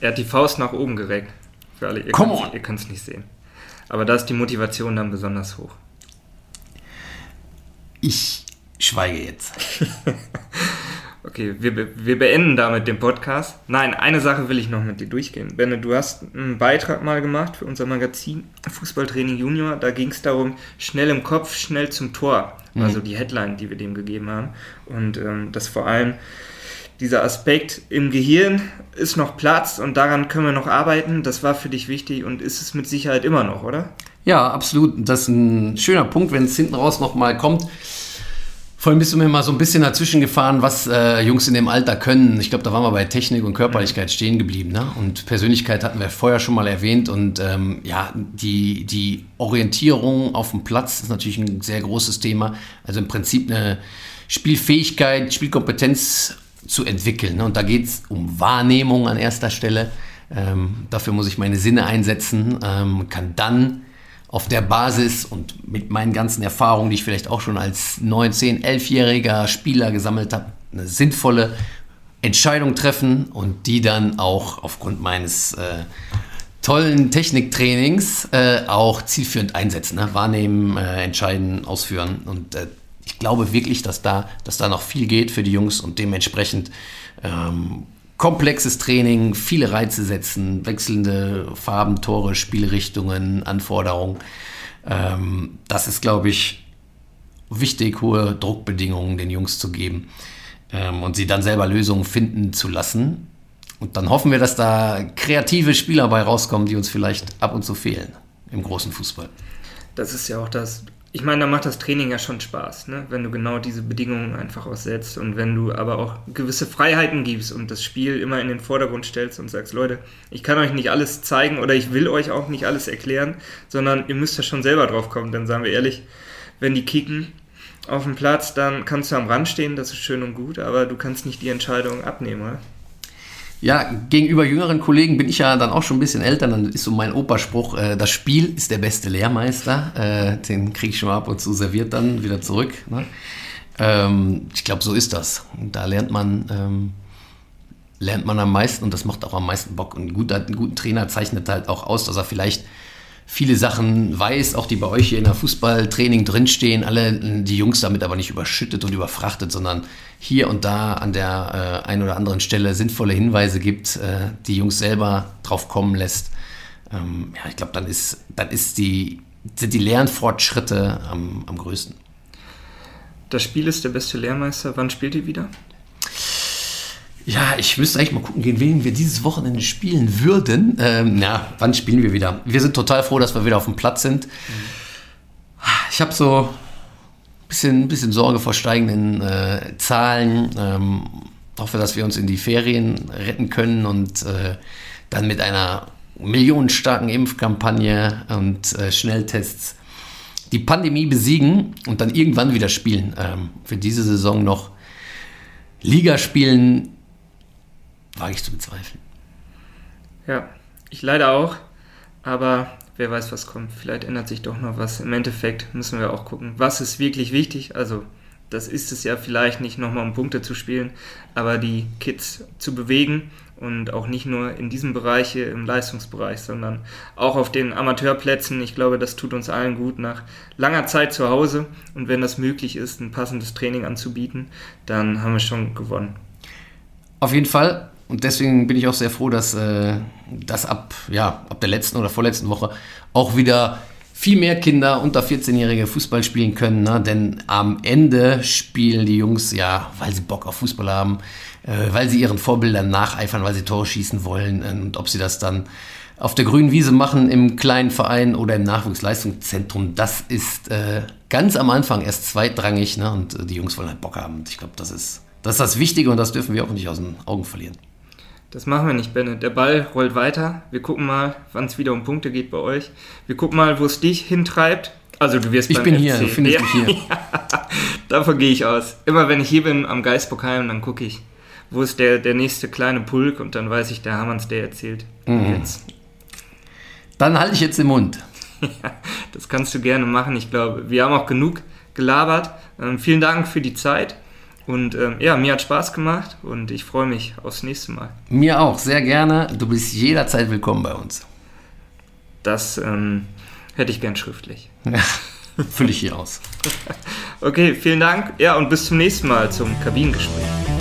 Er hat die Faust nach oben gereckt. Für alle, ihr könnt es nicht sehen. Aber da ist die Motivation dann besonders hoch. Ich schweige jetzt. [laughs] okay, wir, wir beenden damit den Podcast. Nein, eine Sache will ich noch mit dir durchgehen. Benne, du hast einen Beitrag mal gemacht für unser Magazin Fußballtraining Junior. Da ging es darum, schnell im Kopf, schnell zum Tor. Mhm. Also die Headline, die wir dem gegeben haben. Und ähm, das vor allem dieser Aspekt im Gehirn ist noch Platz und daran können wir noch arbeiten. Das war für dich wichtig und ist es mit Sicherheit immer noch, oder? Ja, absolut. Das ist ein schöner Punkt, wenn es hinten raus nochmal kommt. Vorhin bist du mir mal so ein bisschen dazwischen gefahren, was äh, Jungs in dem Alter können. Ich glaube, da waren wir bei Technik und Körperlichkeit stehen geblieben. Ne? Und Persönlichkeit hatten wir vorher schon mal erwähnt. Und ähm, ja, die, die Orientierung auf dem Platz ist natürlich ein sehr großes Thema. Also im Prinzip eine Spielfähigkeit, Spielkompetenz zu entwickeln. Ne? Und da geht es um Wahrnehmung an erster Stelle. Ähm, dafür muss ich meine Sinne einsetzen, ähm, kann dann auf der Basis und mit meinen ganzen Erfahrungen, die ich vielleicht auch schon als 19-, 11-jähriger Spieler gesammelt habe, eine sinnvolle Entscheidung treffen und die dann auch aufgrund meines äh, tollen Techniktrainings äh, auch zielführend einsetzen. Ne? Wahrnehmen, äh, entscheiden, ausführen. Und äh, ich glaube wirklich, dass da, dass da noch viel geht für die Jungs und dementsprechend ähm, komplexes Training, viele Reize setzen, wechselnde Farben, Tore, Spielrichtungen, Anforderungen. Ähm, das ist, glaube ich, wichtig, hohe Druckbedingungen den Jungs zu geben ähm, und sie dann selber Lösungen finden zu lassen. Und dann hoffen wir, dass da kreative Spieler bei rauskommen, die uns vielleicht ab und zu fehlen im großen Fußball. Das ist ja auch das ich meine, da macht das Training ja schon Spaß, ne? wenn du genau diese Bedingungen einfach aussetzt und wenn du aber auch gewisse Freiheiten gibst und das Spiel immer in den Vordergrund stellst und sagst, Leute, ich kann euch nicht alles zeigen oder ich will euch auch nicht alles erklären, sondern ihr müsst ja schon selber drauf kommen. Dann sagen wir ehrlich, wenn die kicken auf dem Platz, dann kannst du am Rand stehen, das ist schön und gut, aber du kannst nicht die Entscheidung abnehmen, oder? Ja, gegenüber jüngeren Kollegen bin ich ja dann auch schon ein bisschen älter. Dann ist so mein Operspruch, äh, das Spiel ist der beste Lehrmeister. Äh, den kriege ich schon mal ab und zu serviert dann wieder zurück. Ne? Ähm, ich glaube, so ist das. Da lernt man, ähm, lernt man am meisten und das macht auch am meisten Bock. Und ein guter, ein guter Trainer zeichnet halt auch aus, dass er vielleicht viele Sachen weiß, auch die bei euch hier in der Fußballtraining drinstehen, alle die Jungs damit aber nicht überschüttet und überfrachtet, sondern hier und da an der äh, einen oder anderen Stelle sinnvolle Hinweise gibt, äh, die Jungs selber drauf kommen lässt. Ähm, ja, ich glaube, dann ist, dann ist die, sind die Lernfortschritte am, am größten. Das Spiel ist der beste Lehrmeister. Wann spielt ihr wieder? Ja, ich müsste eigentlich mal gucken, gegen wen wir dieses Wochenende spielen würden. Ähm, ja, wann spielen wir wieder? Wir sind total froh, dass wir wieder auf dem Platz sind. Ich habe so ein bisschen, bisschen Sorge vor steigenden äh, Zahlen. Ähm, hoffe, dass wir uns in die Ferien retten können und äh, dann mit einer millionenstarken Impfkampagne und äh, Schnelltests die Pandemie besiegen und dann irgendwann wieder spielen. Ähm, für diese Saison noch Liga spielen Wage ich zu bezweifeln. Ja, ich leider auch. Aber wer weiß, was kommt. Vielleicht ändert sich doch noch was. Im Endeffekt müssen wir auch gucken, was ist wirklich wichtig. Also, das ist es ja vielleicht nicht nochmal, um Punkte zu spielen, aber die Kids zu bewegen und auch nicht nur in diesem Bereich hier im Leistungsbereich, sondern auch auf den Amateurplätzen. Ich glaube, das tut uns allen gut nach langer Zeit zu Hause und wenn das möglich ist, ein passendes Training anzubieten, dann haben wir schon gewonnen. Auf jeden Fall. Und deswegen bin ich auch sehr froh, dass äh, das ab, ja, ab der letzten oder vorletzten Woche auch wieder viel mehr Kinder unter 14-Jährige Fußball spielen können. Ne? Denn am Ende spielen die Jungs ja, weil sie Bock auf Fußball haben, äh, weil sie ihren Vorbildern nacheifern, weil sie Tore schießen wollen. Und ob sie das dann auf der grünen Wiese machen, im kleinen Verein oder im Nachwuchsleistungszentrum, das ist äh, ganz am Anfang erst zweitrangig. Ne? Und äh, die Jungs wollen halt Bock haben. Und ich glaube, das ist, das ist das Wichtige und das dürfen wir auch nicht aus den Augen verlieren. Das machen wir nicht, Benne. Der Ball rollt weiter. Wir gucken mal, wann es wieder um Punkte geht bei euch. Wir gucken mal, wo es dich hintreibt. Also du wirst Ich bin FC. hier, du findest ja. mich hier. [laughs] Davon gehe ich aus. Immer wenn ich hier bin am Geisbockheim, dann gucke ich, wo ist der, der nächste kleine Pulk und dann weiß ich, der Hammerns, der erzählt. Mhm. Jetzt. Dann halte ich jetzt den Mund. [laughs] ja, das kannst du gerne machen. Ich glaube, wir haben auch genug gelabert. Ähm, vielen Dank für die Zeit. Und ähm, ja, mir hat Spaß gemacht und ich freue mich aufs nächste Mal. Mir auch, sehr gerne. Du bist jederzeit willkommen bei uns. Das ähm, hätte ich gern schriftlich. [laughs] Fülle ich hier aus. [laughs] okay, vielen Dank. Ja, und bis zum nächsten Mal zum Kabinengespräch.